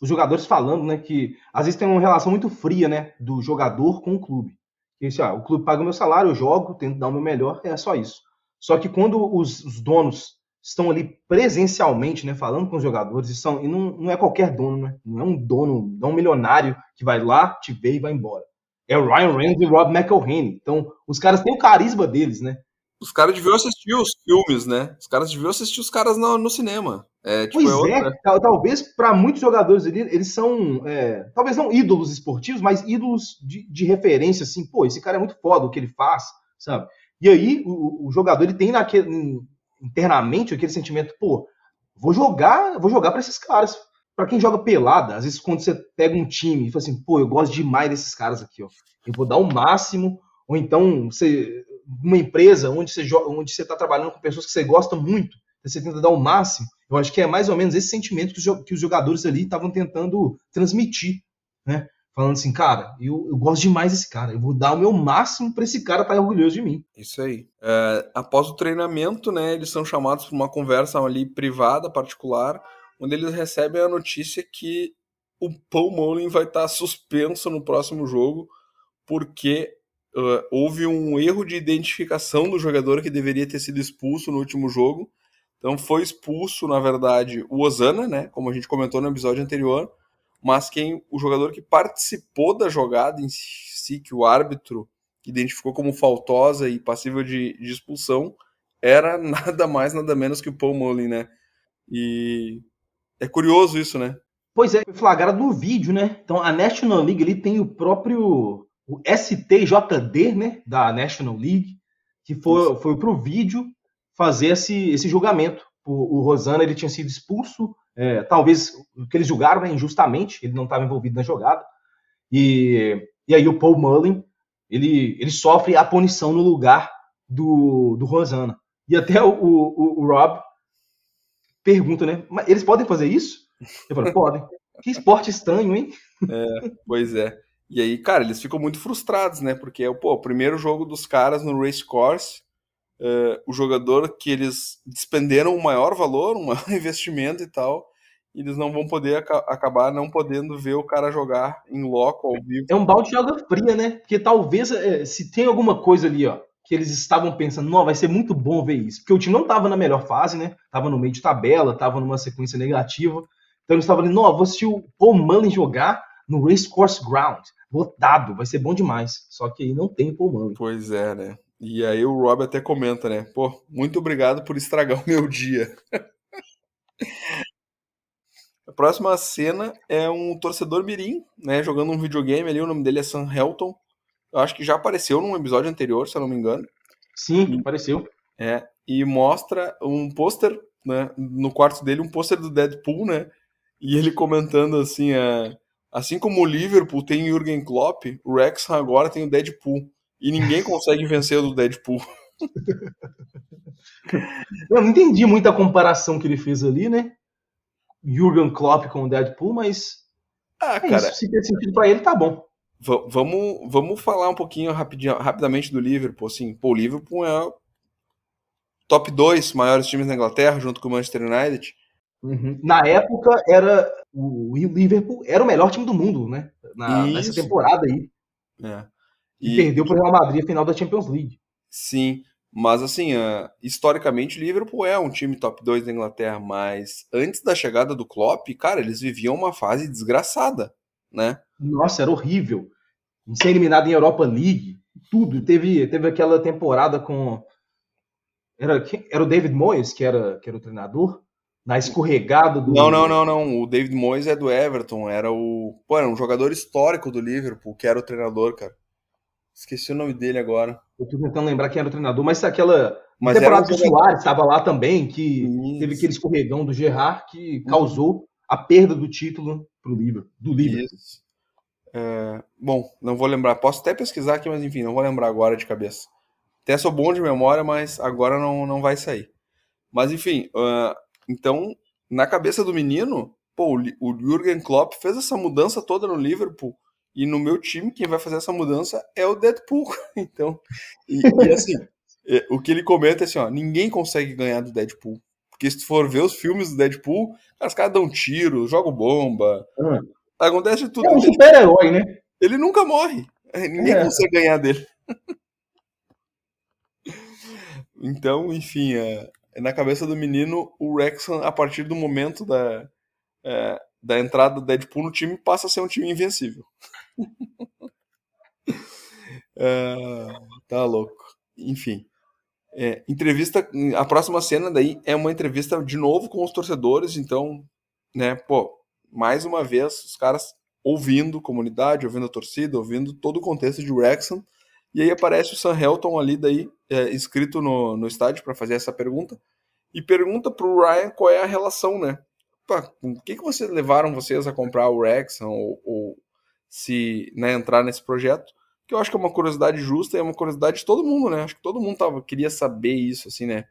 os jogadores falando, né, que às vezes tem uma relação muito fria, né, do jogador com o clube. Que assim, ah, o clube paga o meu salário, eu jogo, tento dar o meu melhor, é só isso. Só que quando os, os donos estão ali presencialmente, né, falando com os jogadores, e, são, e não, não é qualquer dono, né, não é um dono, não é um milionário que vai lá, te vê e vai embora. É o Ryan Reynolds e Rob McElhenney. Então, os caras têm o carisma deles, né? Os caras deviam assistir os filmes, né? Os caras deviam assistir os caras no, no cinema. É, tipo, pois é, é talvez para muitos jogadores ali, eles são, é, talvez não ídolos esportivos, mas ídolos de, de, referência, assim, pô, esse cara é muito foda o que ele faz, sabe? E aí o, o jogador ele tem naquele, internamente aquele sentimento, pô, vou jogar, vou jogar para esses caras. Para quem joga pelada, às vezes quando você pega um time e fala assim, pô, eu gosto demais desses caras aqui, ó, eu vou dar o máximo, ou então você uma empresa onde você onde você está trabalhando com pessoas que você gosta muito, você tenta dar o máximo. Eu acho que é mais ou menos esse sentimento que os jogadores ali estavam tentando transmitir, né? falando assim, cara, eu, eu gosto demais desse cara, eu vou dar o meu máximo para esse cara estar tá orgulhoso de mim. Isso aí. É, após o treinamento, né, eles são chamados para uma conversa ali privada, particular, onde eles recebem a notícia que o Paul Mullen vai estar tá suspenso no próximo jogo porque uh, houve um erro de identificação do jogador que deveria ter sido expulso no último jogo. Então foi expulso, na verdade, o Osana, né, como a gente comentou no episódio anterior, mas quem o jogador que participou da jogada em si, que o árbitro identificou como faltosa e passível de, de expulsão, era nada mais, nada menos que o Paul Mullen, né? E é curioso isso, né? Pois é, flagrado no vídeo, né? Então a National League ele tem o próprio o STJD, né, da National League, que foi, foi para o vídeo fazer esse, esse julgamento. O, o Rosana ele tinha sido expulso é, talvez o que eles julgaram né, injustamente, ele não estava envolvido na jogada. E, e aí o Paul Mullen, ele, ele sofre a punição no lugar do, do Rosana. E até o, o, o Rob pergunta, né? Mas eles podem fazer isso? Eu falo, podem. Que esporte estranho, hein? É, pois é. E aí, cara, eles ficam muito frustrados, né? Porque é o primeiro jogo dos caras no race course, uh, o jogador que eles despenderam o maior valor, um maior investimento e tal, eles não vão poder acabar não podendo ver o cara jogar em loco ao vivo. É um balde de água fria, né? Porque talvez é, se tem alguma coisa ali, ó, que eles estavam pensando, não, vai ser muito bom ver isso, porque o time não estava na melhor fase, né? Tava no meio de tabela, tava numa sequência negativa. Então eles estavam ali, não, vou assistir o Paul Mullen jogar no Racecourse Ground, lotado, vai ser bom demais. Só que aí não tem Paul Mullen. Pois é, né? E aí o Rob até comenta, né? Pô, muito obrigado por estragar o meu dia. A próxima cena é um torcedor mirim, né, jogando um videogame ali, o nome dele é Sam Helton. Eu acho que já apareceu num episódio anterior, se eu não me engano. Sim, e, apareceu. É, e mostra um pôster, né, no quarto dele, um pôster do Deadpool, né, e ele comentando assim, é, assim como o Liverpool tem o Jürgen Klopp, o Wrexham agora tem o Deadpool. E ninguém consegue vencer o do Deadpool. Eu não entendi muita comparação que ele fez ali, né? Jurgen Klopp com o Deadpool, mas ah, é cara, isso, se tem sentido para ele, tá bom. Vamos, vamos falar um pouquinho rapidamente do Liverpool. Assim, pô, o Liverpool é top 2 maiores times da Inglaterra, junto com o Manchester United. Uhum. Na época, era o Liverpool era o melhor time do mundo, né? Na, nessa temporada aí. É. E, e perdeu para o Real Madrid a final da Champions League. Sim. Mas, assim, uh, historicamente, o Liverpool é um time top 2 da Inglaterra, mas antes da chegada do Klopp, cara, eles viviam uma fase desgraçada, né? Nossa, era horrível. Ser eliminado em Europa League, tudo. Teve, teve aquela temporada com. Era, era o David Moyes que era, que era o treinador? Na escorregada do. Não, não, não, não. O David Moyes é do Everton. Era o. Pô, era um jogador histórico do Liverpool, que era o treinador, cara. Esqueci o nome dele agora. Eu tô tentando lembrar quem era o treinador, mas aquela mas temporada do Soares estava lá também, que Isso. teve aquele escorregão do Gerrard que causou a perda do título pro Liverpool, do Liverpool. É, bom, não vou lembrar. Posso até pesquisar aqui, mas enfim, não vou lembrar agora de cabeça. Até sou bom de memória, mas agora não, não vai sair. Mas enfim, uh, então, na cabeça do menino, pô, o Jürgen Klopp fez essa mudança toda no Liverpool e no meu time, quem vai fazer essa mudança é o Deadpool. Então, e, e assim, é, o que ele comenta é assim: ó, ninguém consegue ganhar do Deadpool. Porque se tu for ver os filmes do Deadpool, os caras dão tiro, jogam bomba. Hum. Acontece tudo. É um super-herói, né? Ele nunca morre. É, ninguém é. consegue ganhar dele. então, enfim, é, é, na cabeça do menino, o Rexon, a partir do momento da, é, da entrada do Deadpool no time, passa a ser um time invencível. Uh, tá louco. Enfim. É, entrevista. A próxima cena daí é uma entrevista de novo com os torcedores, então, né, pô, mais uma vez, os caras ouvindo comunidade, ouvindo a torcida, ouvindo todo o contexto de Wrexham. E aí aparece o Sam Helton ali, daí, é, inscrito no, no estádio para fazer essa pergunta. E pergunta pro Ryan qual é a relação, né? Pá, o que, que vocês levaram vocês a comprar o Wrexham ou, ou se né, entrar nesse projeto, que eu acho que é uma curiosidade justa e é uma curiosidade de todo mundo, né? Acho que todo mundo tava, queria saber isso, assim, né?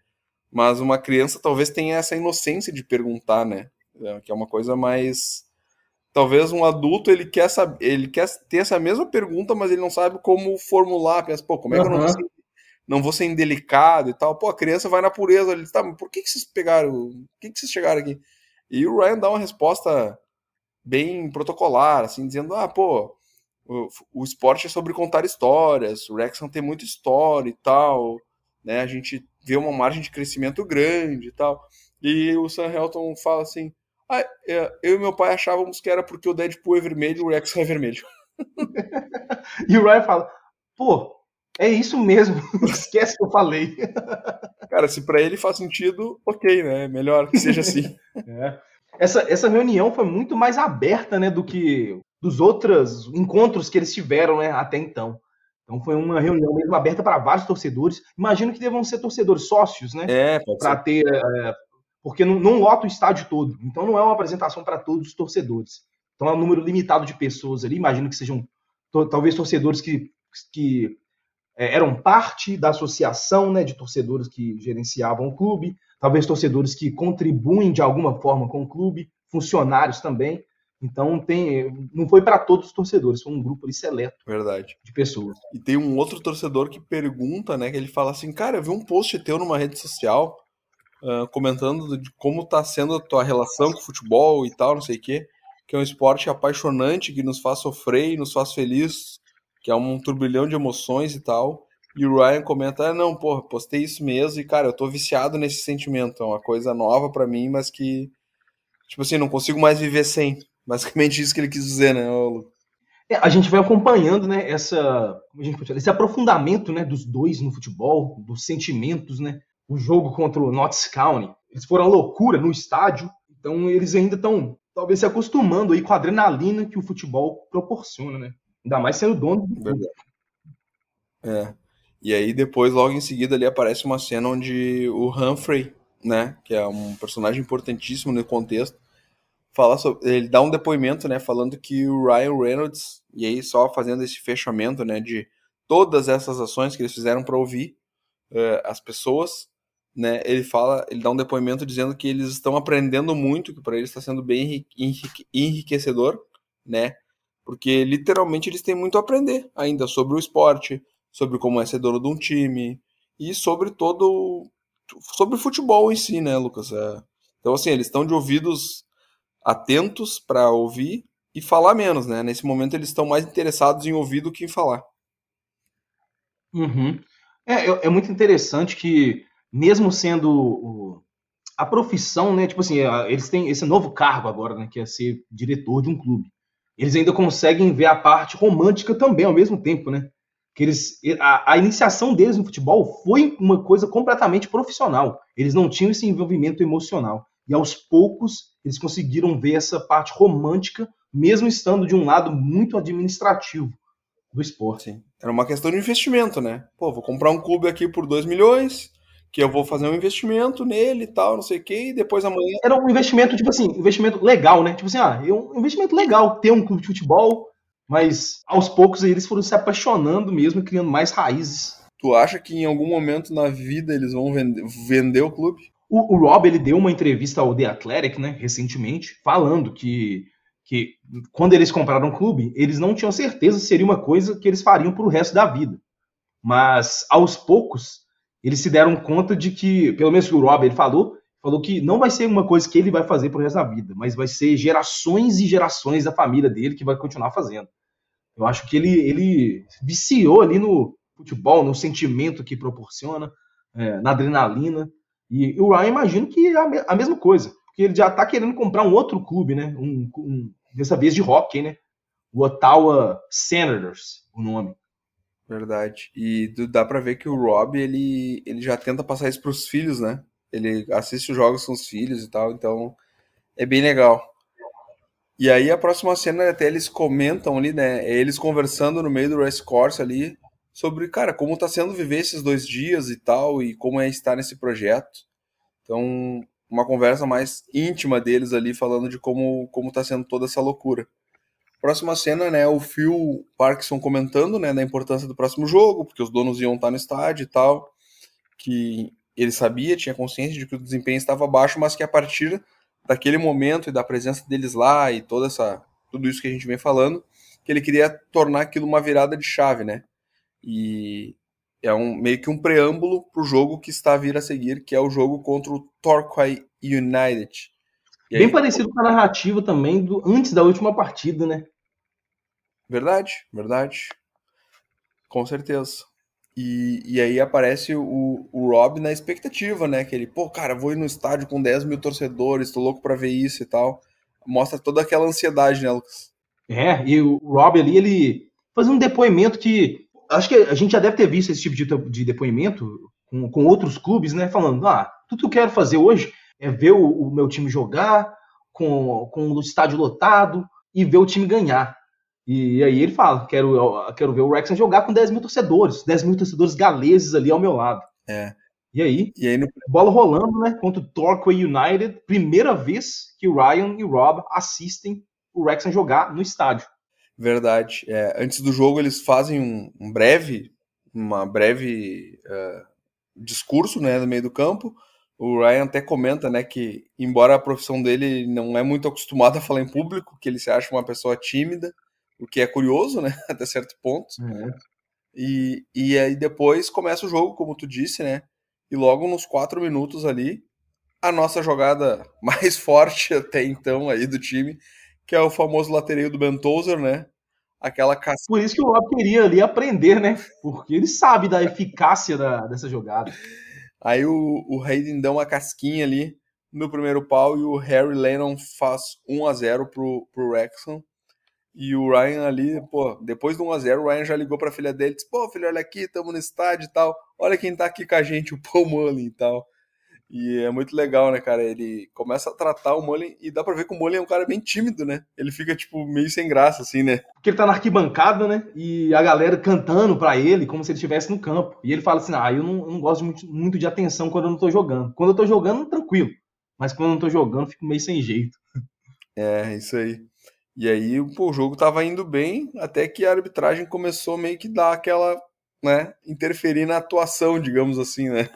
Mas uma criança talvez tenha essa inocência de perguntar, né? É, que é uma coisa mais. talvez um adulto ele quer saber, ele quer ter essa mesma pergunta, mas ele não sabe como formular. Pensa, pô, como é que uhum. eu não vou, ser, não vou ser indelicado e tal? Pô, a criança vai na pureza, ele tá, por que, que vocês pegaram? Por que, que vocês chegaram aqui? E o Ryan dá uma resposta bem protocolar, assim, dizendo, ah, pô, o, o esporte é sobre contar histórias, o Wrexham tem muita história e tal, né? A gente vê uma margem de crescimento grande e tal. E o Sam Helton fala assim: ah, é, eu e meu pai achávamos que era porque o Deadpool é vermelho e o Rex é vermelho. e o Ryan fala: pô, é isso mesmo, esquece que eu falei. Cara, se para ele faz sentido, ok, né? Melhor que seja assim. É. Essa, essa reunião foi muito mais aberta, né, do que dos outros encontros que eles tiveram, né, até então. Então foi uma reunião mesmo aberta para vários torcedores. Imagino que devam ser torcedores sócios, né? É, para ter é, porque não, não lota o estádio todo. Então não é uma apresentação para todos os torcedores. Então é um número limitado de pessoas ali. Imagino que sejam talvez torcedores que, que é, eram parte da associação né, de torcedores que gerenciavam o clube, talvez torcedores que contribuem de alguma forma com o clube, funcionários também. Então tem, não foi para todos os torcedores, foi um grupo ali seleto Verdade. de pessoas. E tem um outro torcedor que pergunta, né, que ele fala assim, cara, eu vi um post teu numa rede social uh, comentando de como está sendo a tua relação com o futebol e tal, não sei o quê, que é um esporte apaixonante, que nos faz sofrer e nos faz feliz, que é um turbilhão de emoções e tal. E o Ryan comenta: ah, não, porra, postei isso mesmo e, cara, eu tô viciado nesse sentimento. É uma coisa nova para mim, mas que, tipo assim, não consigo mais viver sem. Basicamente isso que ele quis dizer, né, Lu? É, a gente vai acompanhando, né, essa, esse aprofundamento, né, dos dois no futebol, dos sentimentos, né, o jogo contra o Notts County. Eles foram a loucura no estádio, então eles ainda estão talvez se acostumando aí com a adrenalina que o futebol proporciona, né? Ainda mais sendo dono do clube. É. E aí depois, logo em seguida, ali aparece uma cena onde o Humphrey, né, que é um personagem importantíssimo no contexto, fala sobre, ele dá um depoimento, né, falando que o Ryan Reynolds, e aí só fazendo esse fechamento, né, de todas essas ações que eles fizeram para ouvir uh, as pessoas, né, ele fala, ele dá um depoimento dizendo que eles estão aprendendo muito, que para eles está sendo bem enriquecedor, né, porque literalmente eles têm muito a aprender ainda sobre o esporte, sobre como é ser dono de um time e sobre todo sobre futebol em si, né, Lucas? É, então assim, eles estão de ouvidos atentos para ouvir e falar menos, né? Nesse momento eles estão mais interessados em ouvir do que em falar. Uhum. É, é, muito interessante que mesmo sendo a profissão, né? Tipo assim, eles têm esse novo cargo agora, né? Que é ser diretor de um clube. Eles ainda conseguem ver a parte romântica também ao mesmo tempo, né? Que eles, a, a iniciação deles no futebol foi uma coisa completamente profissional. Eles não tinham esse envolvimento emocional. E aos poucos eles conseguiram ver essa parte romântica, mesmo estando de um lado muito administrativo do esporte. Sim. Era uma questão de investimento, né? Pô, vou comprar um clube aqui por 2 milhões, que eu vou fazer um investimento nele e tal, não sei o quê, e depois amanhã. Era um investimento, tipo assim, investimento legal, né? Tipo assim, ah, é um investimento legal ter um clube de futebol, mas aos poucos eles foram se apaixonando mesmo, criando mais raízes. Tu acha que em algum momento na vida eles vão vender, vender o clube? O, o Rob ele deu uma entrevista ao The Athletic, né, recentemente, falando que, que quando eles compraram o clube, eles não tinham certeza se seria uma coisa que eles fariam para o resto da vida. Mas aos poucos eles se deram conta de que, pelo menos o Rob ele falou, falou que não vai ser uma coisa que ele vai fazer pro resto da vida, mas vai ser gerações e gerações da família dele que vai continuar fazendo. Eu acho que ele, ele viciou ali no futebol, no sentimento que proporciona, é, na adrenalina. E, o Ryan imagino que é a, mesma coisa, porque ele já tá querendo comprar um outro clube, né? Um, um, dessa vez de hockey, né? O Ottawa Senators, o nome. Verdade. E dá para ver que o Rob, ele, ele já tenta passar isso pros filhos, né? Ele assiste os jogos com os filhos e tal, então é bem legal. E aí a próxima cena até eles comentam ali, né? É eles conversando no meio do race course ali sobre, cara, como tá sendo viver esses dois dias e tal, e como é estar nesse projeto. Então, uma conversa mais íntima deles ali, falando de como, como tá sendo toda essa loucura. Próxima cena, né, o Phil Parkinson comentando, né, da importância do próximo jogo, porque os donos iam estar no estádio e tal, que ele sabia, tinha consciência de que o desempenho estava baixo, mas que a partir daquele momento e da presença deles lá e toda essa tudo isso que a gente vem falando, que ele queria tornar aquilo uma virada de chave, né? E é um meio que um preâmbulo para o jogo que está a vir a seguir, que é o jogo contra o Torquay United. E Bem aí, parecido com a narrativa também do antes da última partida, né? Verdade, verdade. Com certeza. E, e aí aparece o, o Rob na expectativa, né? Que ele, pô, cara, vou ir no estádio com 10 mil torcedores, tô louco pra ver isso e tal. Mostra toda aquela ansiedade, né, Lucas? É, e o Rob ali, ele faz um depoimento que. Acho que a gente já deve ter visto esse tipo de, de depoimento com, com outros clubes, né? Falando, ah, tudo que eu quero fazer hoje é ver o, o meu time jogar com, com o estádio lotado e ver o time ganhar. E aí ele fala: quero, quero ver o Wrexham jogar com 10 mil torcedores, 10 mil torcedores galeses ali ao meu lado. É. E aí, e aí no... bola rolando, né? Contra o Torquay United, primeira vez que o Ryan e o Rob assistem o Wrexham jogar no estádio. Verdade. É, antes do jogo, eles fazem um, um breve, uma breve uh, discurso né, no meio do campo. O Ryan até comenta né, que, embora a profissão dele não é muito acostumado a falar em público, que ele se acha uma pessoa tímida, o que é curioso, né? Até certo ponto. Uhum. E, e aí depois começa o jogo, como tu disse, né? E logo nos quatro minutos ali, a nossa jogada mais forte até então aí do time, que é o famoso latereio do Bentoser, né? Aquela caça. Por isso que o Rob queria ali aprender, né? Porque ele sabe da eficácia da, dessa jogada. Aí o, o Hayden dá uma casquinha ali no primeiro pau e o Harry Lennon faz 1 a 0 pro, pro Wrexham. E o Ryan ali, pô, depois do 1x0, o Ryan já ligou pra filha dele, disse, pô, filho, olha aqui, tamo no estádio e tal, olha quem tá aqui com a gente, o Paul Mullen e tal. E é muito legal, né, cara? Ele começa a tratar o Mullen e dá pra ver que o Mullen é um cara bem tímido, né? Ele fica, tipo, meio sem graça, assim, né? Porque ele tá na arquibancada, né? E a galera cantando pra ele como se ele estivesse no campo. E ele fala assim: ah, eu não, eu não gosto muito, muito de atenção quando eu não tô jogando. Quando eu tô jogando, tranquilo. Mas quando eu não tô jogando, fico meio sem jeito. É, isso aí. E aí pô, o jogo estava indo bem, até que a arbitragem começou meio que dar aquela, né, interferir na atuação, digamos assim, né?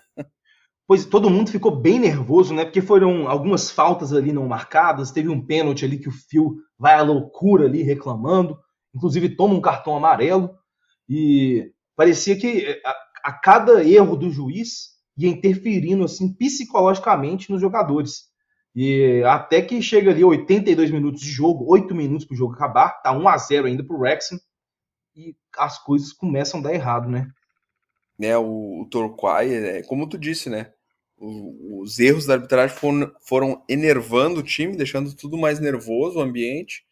Pois todo mundo ficou bem nervoso, né? Porque foram algumas faltas ali não marcadas, teve um pênalti ali que o Phil vai à loucura ali reclamando, inclusive toma um cartão amarelo e parecia que eh, a, a cada erro do juiz ia interferindo assim psicologicamente nos jogadores. E até que chega ali 82 minutos de jogo, 8 minutos para o jogo acabar, tá 1 a 0 ainda para o Wrexham, e as coisas começam a dar errado, né? É, o, o Torquay, é, como tu disse, né? O, os erros da arbitragem foram, foram enervando o time, deixando tudo mais nervoso o ambiente,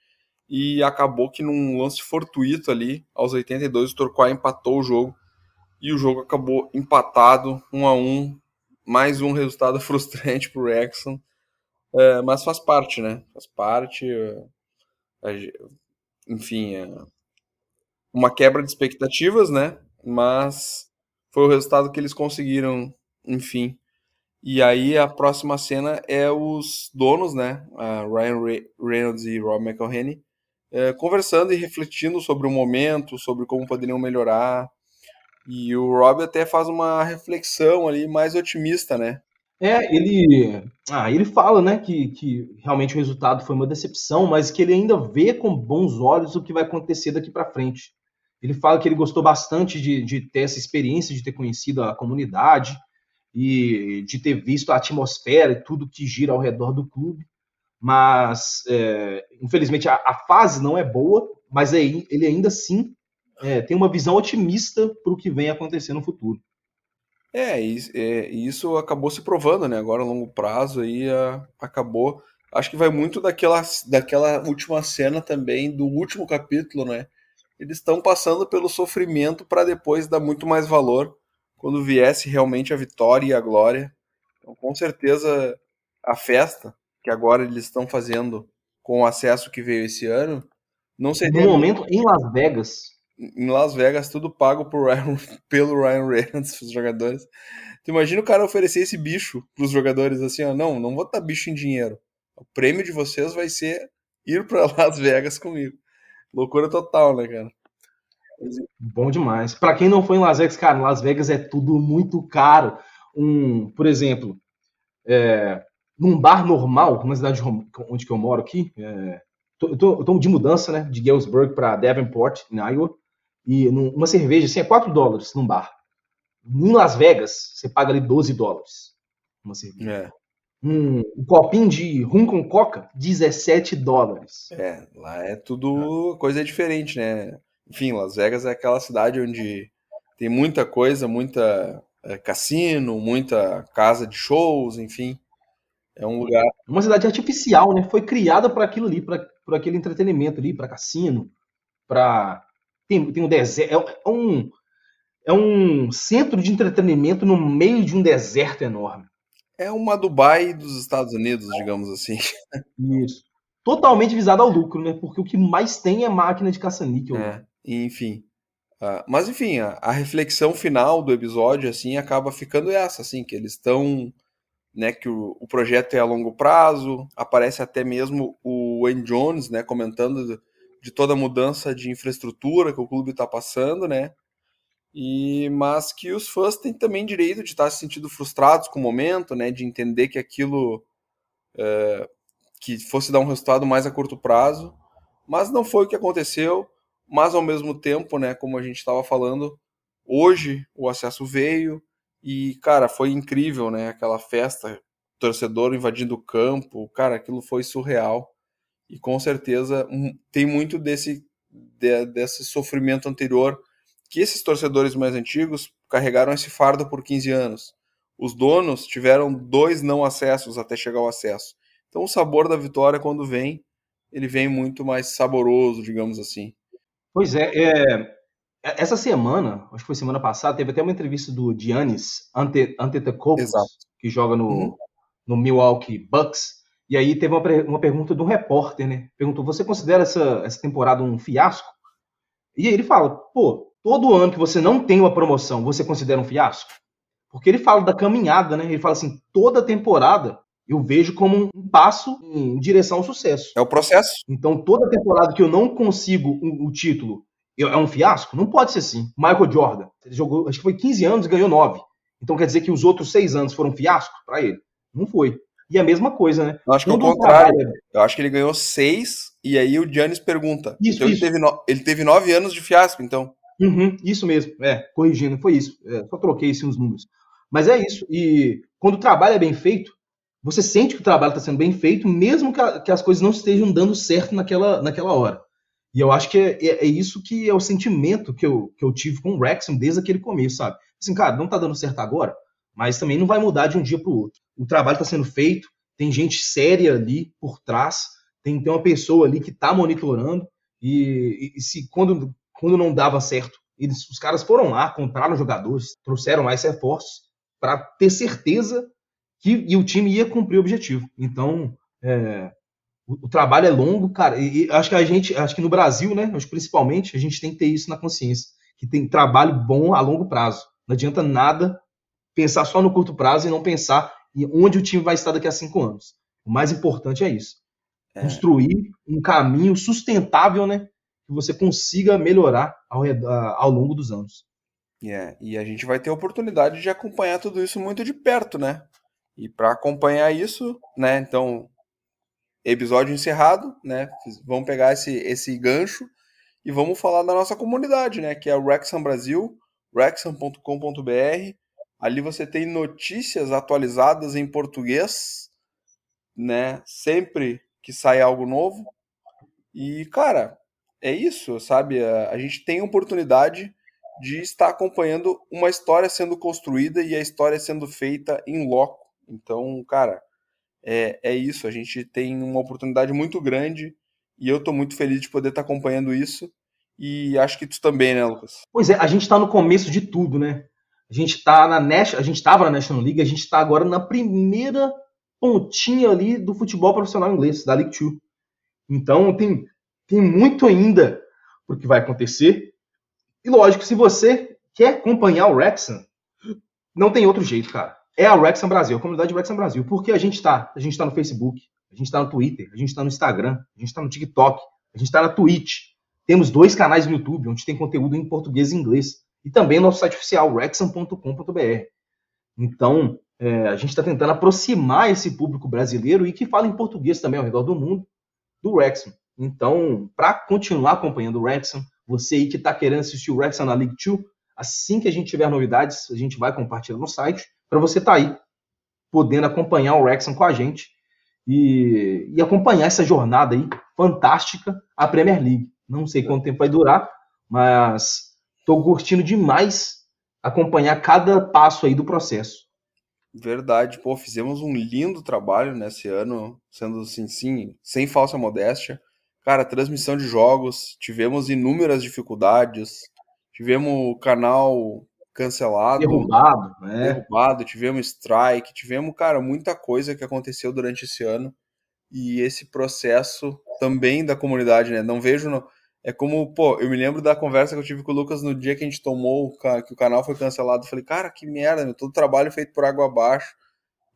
e acabou que num lance fortuito ali, aos 82, o Torquay empatou o jogo, e o jogo acabou empatado, 1 a 1 mais um resultado frustrante para o Wrexham, é, mas faz parte, né? Faz parte. É, enfim, é uma quebra de expectativas, né? Mas foi o resultado que eles conseguiram, enfim. E aí a próxima cena é os donos, né? Ryan Reynolds e Rob McElhenney, é, conversando e refletindo sobre o momento, sobre como poderiam melhorar. E o Rob até faz uma reflexão ali mais otimista, né? É, ele, ah, ele fala, né, que, que realmente o resultado foi uma decepção, mas que ele ainda vê com bons olhos o que vai acontecer daqui para frente. Ele fala que ele gostou bastante de, de ter essa experiência, de ter conhecido a comunidade e de ter visto a atmosfera e tudo que gira ao redor do clube. Mas, é, infelizmente, a, a, fase não é boa, mas ele ainda assim é, tem uma visão otimista para o que vem acontecer no futuro. É, é, isso acabou se provando, né? Agora, a longo prazo, aí a, acabou. Acho que vai muito daquela, daquela última cena também, do último capítulo, né? Eles estão passando pelo sofrimento para depois dar muito mais valor quando viesse realmente a vitória e a glória. Então, com certeza, a festa que agora eles estão fazendo com o acesso que veio esse ano, não seria. No momento, em Las Vegas, em Las Vegas, tudo pago Ryan, pelo Ryan Reynolds, os jogadores. Tu imagina o cara oferecer esse bicho pros jogadores assim, ó, não, não vou dar bicho em dinheiro. O prêmio de vocês vai ser ir para Las Vegas comigo. Loucura total, né, cara? Bom demais. Para quem não foi em Las Vegas, cara, Las Vegas é tudo muito caro. Um, por exemplo, é, num bar normal, na cidade onde eu moro aqui, é, tô, tô de mudança, né? De Galesburg para Davenport, em Iowa. E uma cerveja, assim, é 4 dólares num bar. Em Las Vegas, você paga ali 12 dólares. Uma cerveja. É. Um, um, copinho de rum com coca, 17 dólares. É, lá é tudo coisa diferente, né? Enfim, Las Vegas é aquela cidade onde tem muita coisa, muita é, cassino, muita casa de shows, enfim. É um lugar. Uma cidade artificial, né? Foi criada para aquilo ali, para aquele entretenimento ali, para cassino, para tem, tem um deserto, é, é, um é um centro de entretenimento no meio de um deserto enorme. É uma Dubai dos Estados Unidos, digamos assim. Isso. Totalmente visado ao lucro, né? Porque o que mais tem é máquina de caça-níquel. É, enfim. Uh, mas enfim, a, a, reflexão final do episódio assim acaba ficando essa, assim, que eles estão, né, que o, o, projeto é a longo prazo. Aparece até mesmo o Wayne Jones, né, comentando de, toda a mudança de infraestrutura que o clube está passando, né? E mas que os fãs têm também direito de estar se sentindo frustrados com o momento, né, de entender que aquilo é, que fosse dar um resultado mais a curto prazo, mas não foi o que aconteceu. Mas ao mesmo tempo, né, como a gente estava falando, hoje o acesso veio. E, cara, foi incrível, né, aquela festa, torcedor invadindo o campo, cara, aquilo foi surreal. E com certeza tem muito desse, de, desse sofrimento anterior que esses torcedores mais antigos carregaram esse fardo por 15 anos. Os donos tiveram dois não acessos até chegar ao acesso. Então o sabor da vitória, quando vem, ele vem muito mais saboroso, digamos assim. Pois é, é, essa semana, acho que foi semana passada, teve até uma entrevista do Giannis Ante, Antetokounmpo, que joga no, uhum. no Milwaukee Bucks, e aí teve uma, uma pergunta de um repórter, né? Perguntou: você considera essa, essa temporada um fiasco? E aí ele fala: pô, todo ano que você não tem uma promoção, você considera um fiasco? Porque ele fala da caminhada, né? Ele fala assim: toda temporada eu vejo como um passo em direção ao sucesso. É o processo. Então, toda temporada que eu não consigo o, um, título é um fiasco? Não pode ser assim. Michael Jordan, ele jogou, acho que foi 15 anos e ganhou 9. Então quer dizer que os outros 6 anos foram fiasco para ele? Não foi. E a mesma coisa, né? Eu acho que é o contrário. Eu acho que ele ganhou 6 e aí o Giannis pergunta. Isso, então isso. Ele, teve no... ele teve 9 anos de fiasco, então. Uhum, isso mesmo. É, corrigindo, foi isso. É, só troquei assim, os números. Mas é isso. E quando o trabalho é bem feito, você sente que o trabalho está sendo bem feito, mesmo que, a, que, as coisas não estejam dando certo naquela, naquela hora. E eu acho que é, é, é, isso que é o sentimento que eu, que eu tive com o Wrexham desde aquele começo, sabe? Assim, cara, não está dando certo agora, mas também não vai mudar de um dia para o outro. O trabalho está sendo feito, tem gente séria ali por trás, tem, tem uma pessoa ali que está monitorando, e, e, se quando, quando não dava certo, eles, os caras foram lá, compraram jogadores, trouxeram mais reforços, para ter certeza que, e o time ia cumprir o objetivo. Então, é, o, o, trabalho é longo, cara, e, e, acho que a gente, acho que no Brasil, né, acho principalmente, a gente tem que ter isso na consciência, que tem trabalho bom a longo prazo. Não adianta nada pensar só no curto prazo e não pensar em onde o time vai estar daqui a cinco anos. O mais importante é isso. É. Construir um caminho sustentável, né? Que você consiga melhorar ao, ao longo dos anos. Yeah. E a gente vai ter a oportunidade de acompanhar tudo isso muito de perto, né? E para acompanhar isso, né, então, episódio encerrado, né, vamos pegar esse, esse gancho e vamos falar da nossa comunidade, né, que é o Rexham Brasil, rexham.com.br. Ali você tem notícias atualizadas em português, né, sempre que sai algo novo. E, cara, é isso, sabe? A, a gente tem oportunidade de estar acompanhando uma história sendo construída e a história sendo feita em loco então, cara, é, é isso. A gente tem uma oportunidade muito grande e eu estou muito feliz de poder estar acompanhando isso. E acho que tu também, né, Lucas? Pois é, a gente está no começo de tudo, né? A gente está na National, a gente estava na National League, a gente está agora na primeira pontinha ali do futebol profissional inglês, da League Two. Então tem, tem muito ainda o que vai acontecer. E lógico, se você quer acompanhar o Wrexham, não tem outro jeito, cara é a Wrexham Brasil, a comunidade Wrexham Brasil. Porque a gente está? A gente está no Facebook, a gente está no Twitter, a gente está no Instagram, a gente está no TikTok, a gente está na Twitch. Temos dois canais no YouTube, onde tem conteúdo em português e inglês. E também nosso site oficial, wrexham.com.br. Então, é, a gente está tentando aproximar esse público brasileiro e que fala em português também ao redor do mundo, do Wrexham. Então, para continuar acompanhando o Wrexham, você aí que está querendo assistir o Wrexham na League 2, assim que a gente tiver novidades, a gente vai compartilhar no site, para você estar tá aí, podendo acompanhar o Wrexham com a gente e, e acompanhar essa jornada aí fantástica, a Premier League. Não sei quanto tempo vai durar, mas estou curtindo demais acompanhar cada passo aí do processo. Verdade, pô, fizemos um lindo trabalho nesse ano, sendo assim, sim, sem falsa modéstia. Cara, transmissão de jogos, tivemos inúmeras dificuldades, tivemos o canal cancelado, derrubado, né? derrubado, tivemos strike, tivemos, cara, muita coisa que aconteceu durante esse ano e esse processo também da comunidade, né? Não vejo. É como, pô, eu me lembro da conversa que eu tive com o Lucas no dia que a gente tomou, que o canal foi cancelado, eu falei, cara, que merda, meu, todo trabalho feito por água abaixo,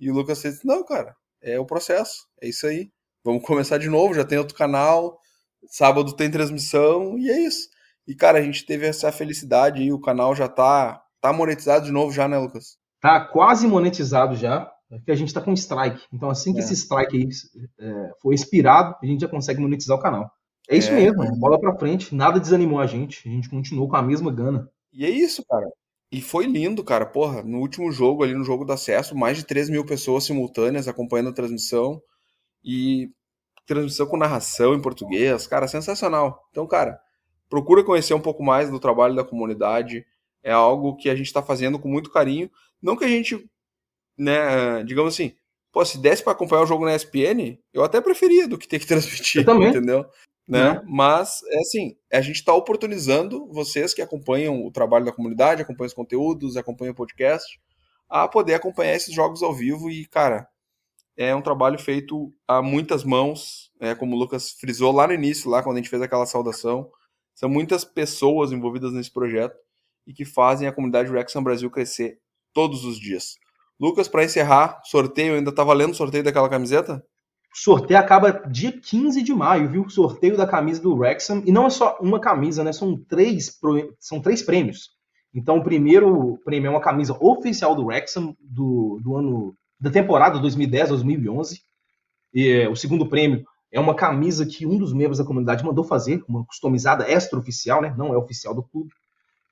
e o Lucas disse, não, cara, é o processo, é isso aí, vamos começar de novo, já tem outro canal, sábado tem transmissão, e é isso. E, cara, a gente teve essa felicidade e o canal já tá, tá monetizado de novo já, né, Lucas? Tá quase monetizado já, porque a gente tá com strike. Então, assim que é. esse strike aí é, for expirado, a gente já consegue monetizar o canal. É isso é. mesmo, bola pra frente, nada desanimou a gente, a gente continuou com a mesma gana. E é isso, cara. E foi lindo, cara. Porra, no último jogo, ali no jogo do acesso, mais de 3 mil pessoas simultâneas acompanhando a transmissão. E transmissão com narração em português, cara, sensacional. Então, cara, procura conhecer um pouco mais do trabalho da comunidade. É algo que a gente está fazendo com muito carinho. Não que a gente, né, digamos assim, pô, se desse para acompanhar o jogo na ESPN, eu até preferia do que ter que transmitir, entendeu? Né? Mas, é assim, a gente está oportunizando vocês que acompanham o trabalho da comunidade, acompanham os conteúdos, acompanham o podcast, a poder acompanhar esses jogos ao vivo e, cara, é um trabalho feito a muitas mãos, é, como o Lucas frisou lá no início, lá quando a gente fez aquela saudação. São muitas pessoas envolvidas nesse projeto e que fazem a comunidade Rexham Brasil crescer todos os dias. Lucas, para encerrar, sorteio, ainda tá valendo o sorteio daquela camiseta? O sorteio acaba dia 15 de maio, viu? Sorteio da camisa do Wrexham. E não é só uma camisa, né? São três, são três prêmios. Então, o primeiro prêmio é uma camisa oficial do Wrexham do, do ano da temporada 2010-2011. E é, o segundo prêmio é uma camisa que um dos membros da comunidade mandou fazer, uma customizada extra-oficial, né? não é oficial do clube.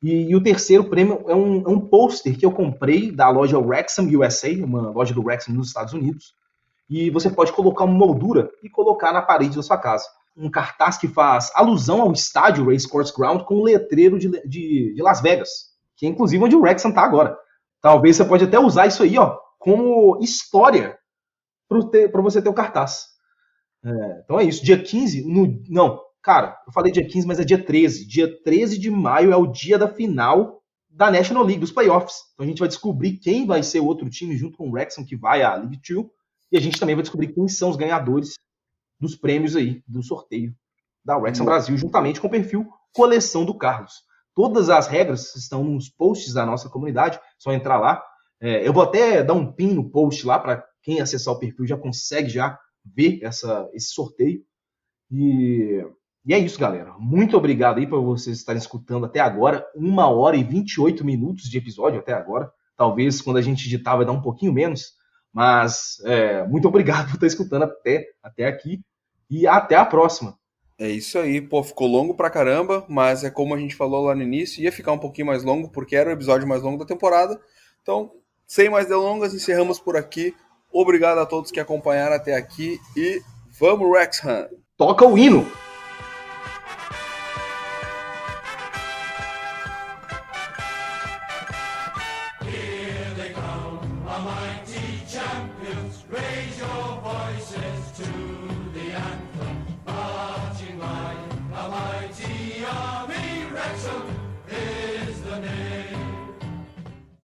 E, e o terceiro prêmio é um, é um pôster que eu comprei da loja Wrexham USA, uma loja do Wrexham nos Estados Unidos. E você pode colocar uma moldura e colocar na parede da sua casa. Um cartaz que faz alusão ao estádio Race Course Ground com o letreiro de, de, de Las Vegas, que é inclusive onde o Wrexham está agora. Talvez você pode até usar isso aí, ó, como história para você ter o cartaz. É, então é isso. Dia 15, no, não, cara, eu falei dia 15, mas é dia 13. Dia 13 de maio é o dia da final da National League, dos playoffs. Então a gente vai descobrir quem vai ser o outro time junto com o Wrexham que vai à League 2. E a gente também vai descobrir quem são os ganhadores dos prêmios aí, do sorteio da Wrexham Brasil, juntamente com o perfil Coleção do Carlos. Todas as regras estão nos posts da nossa comunidade, só entrar lá é, eu vou até dar um pin no post lá para quem acessar o perfil já consegue já ver essa, esse sorteio. E, e é isso, galera. Muito obrigado aí por vocês estarem escutando até agora. Uma hora e 28 minutos de episódio até agora. Talvez quando a gente editar vai dar um pouquinho menos. Mas é, muito obrigado por estar escutando até, até aqui. E até a próxima. É isso aí, pô, ficou longo pra caramba, mas é como a gente falou lá no início, ia ficar um pouquinho mais longo, porque era o episódio mais longo da temporada. Então, sem mais delongas, encerramos por aqui. Obrigado a todos que acompanharam até aqui e vamos, Rexham! Toca o hino!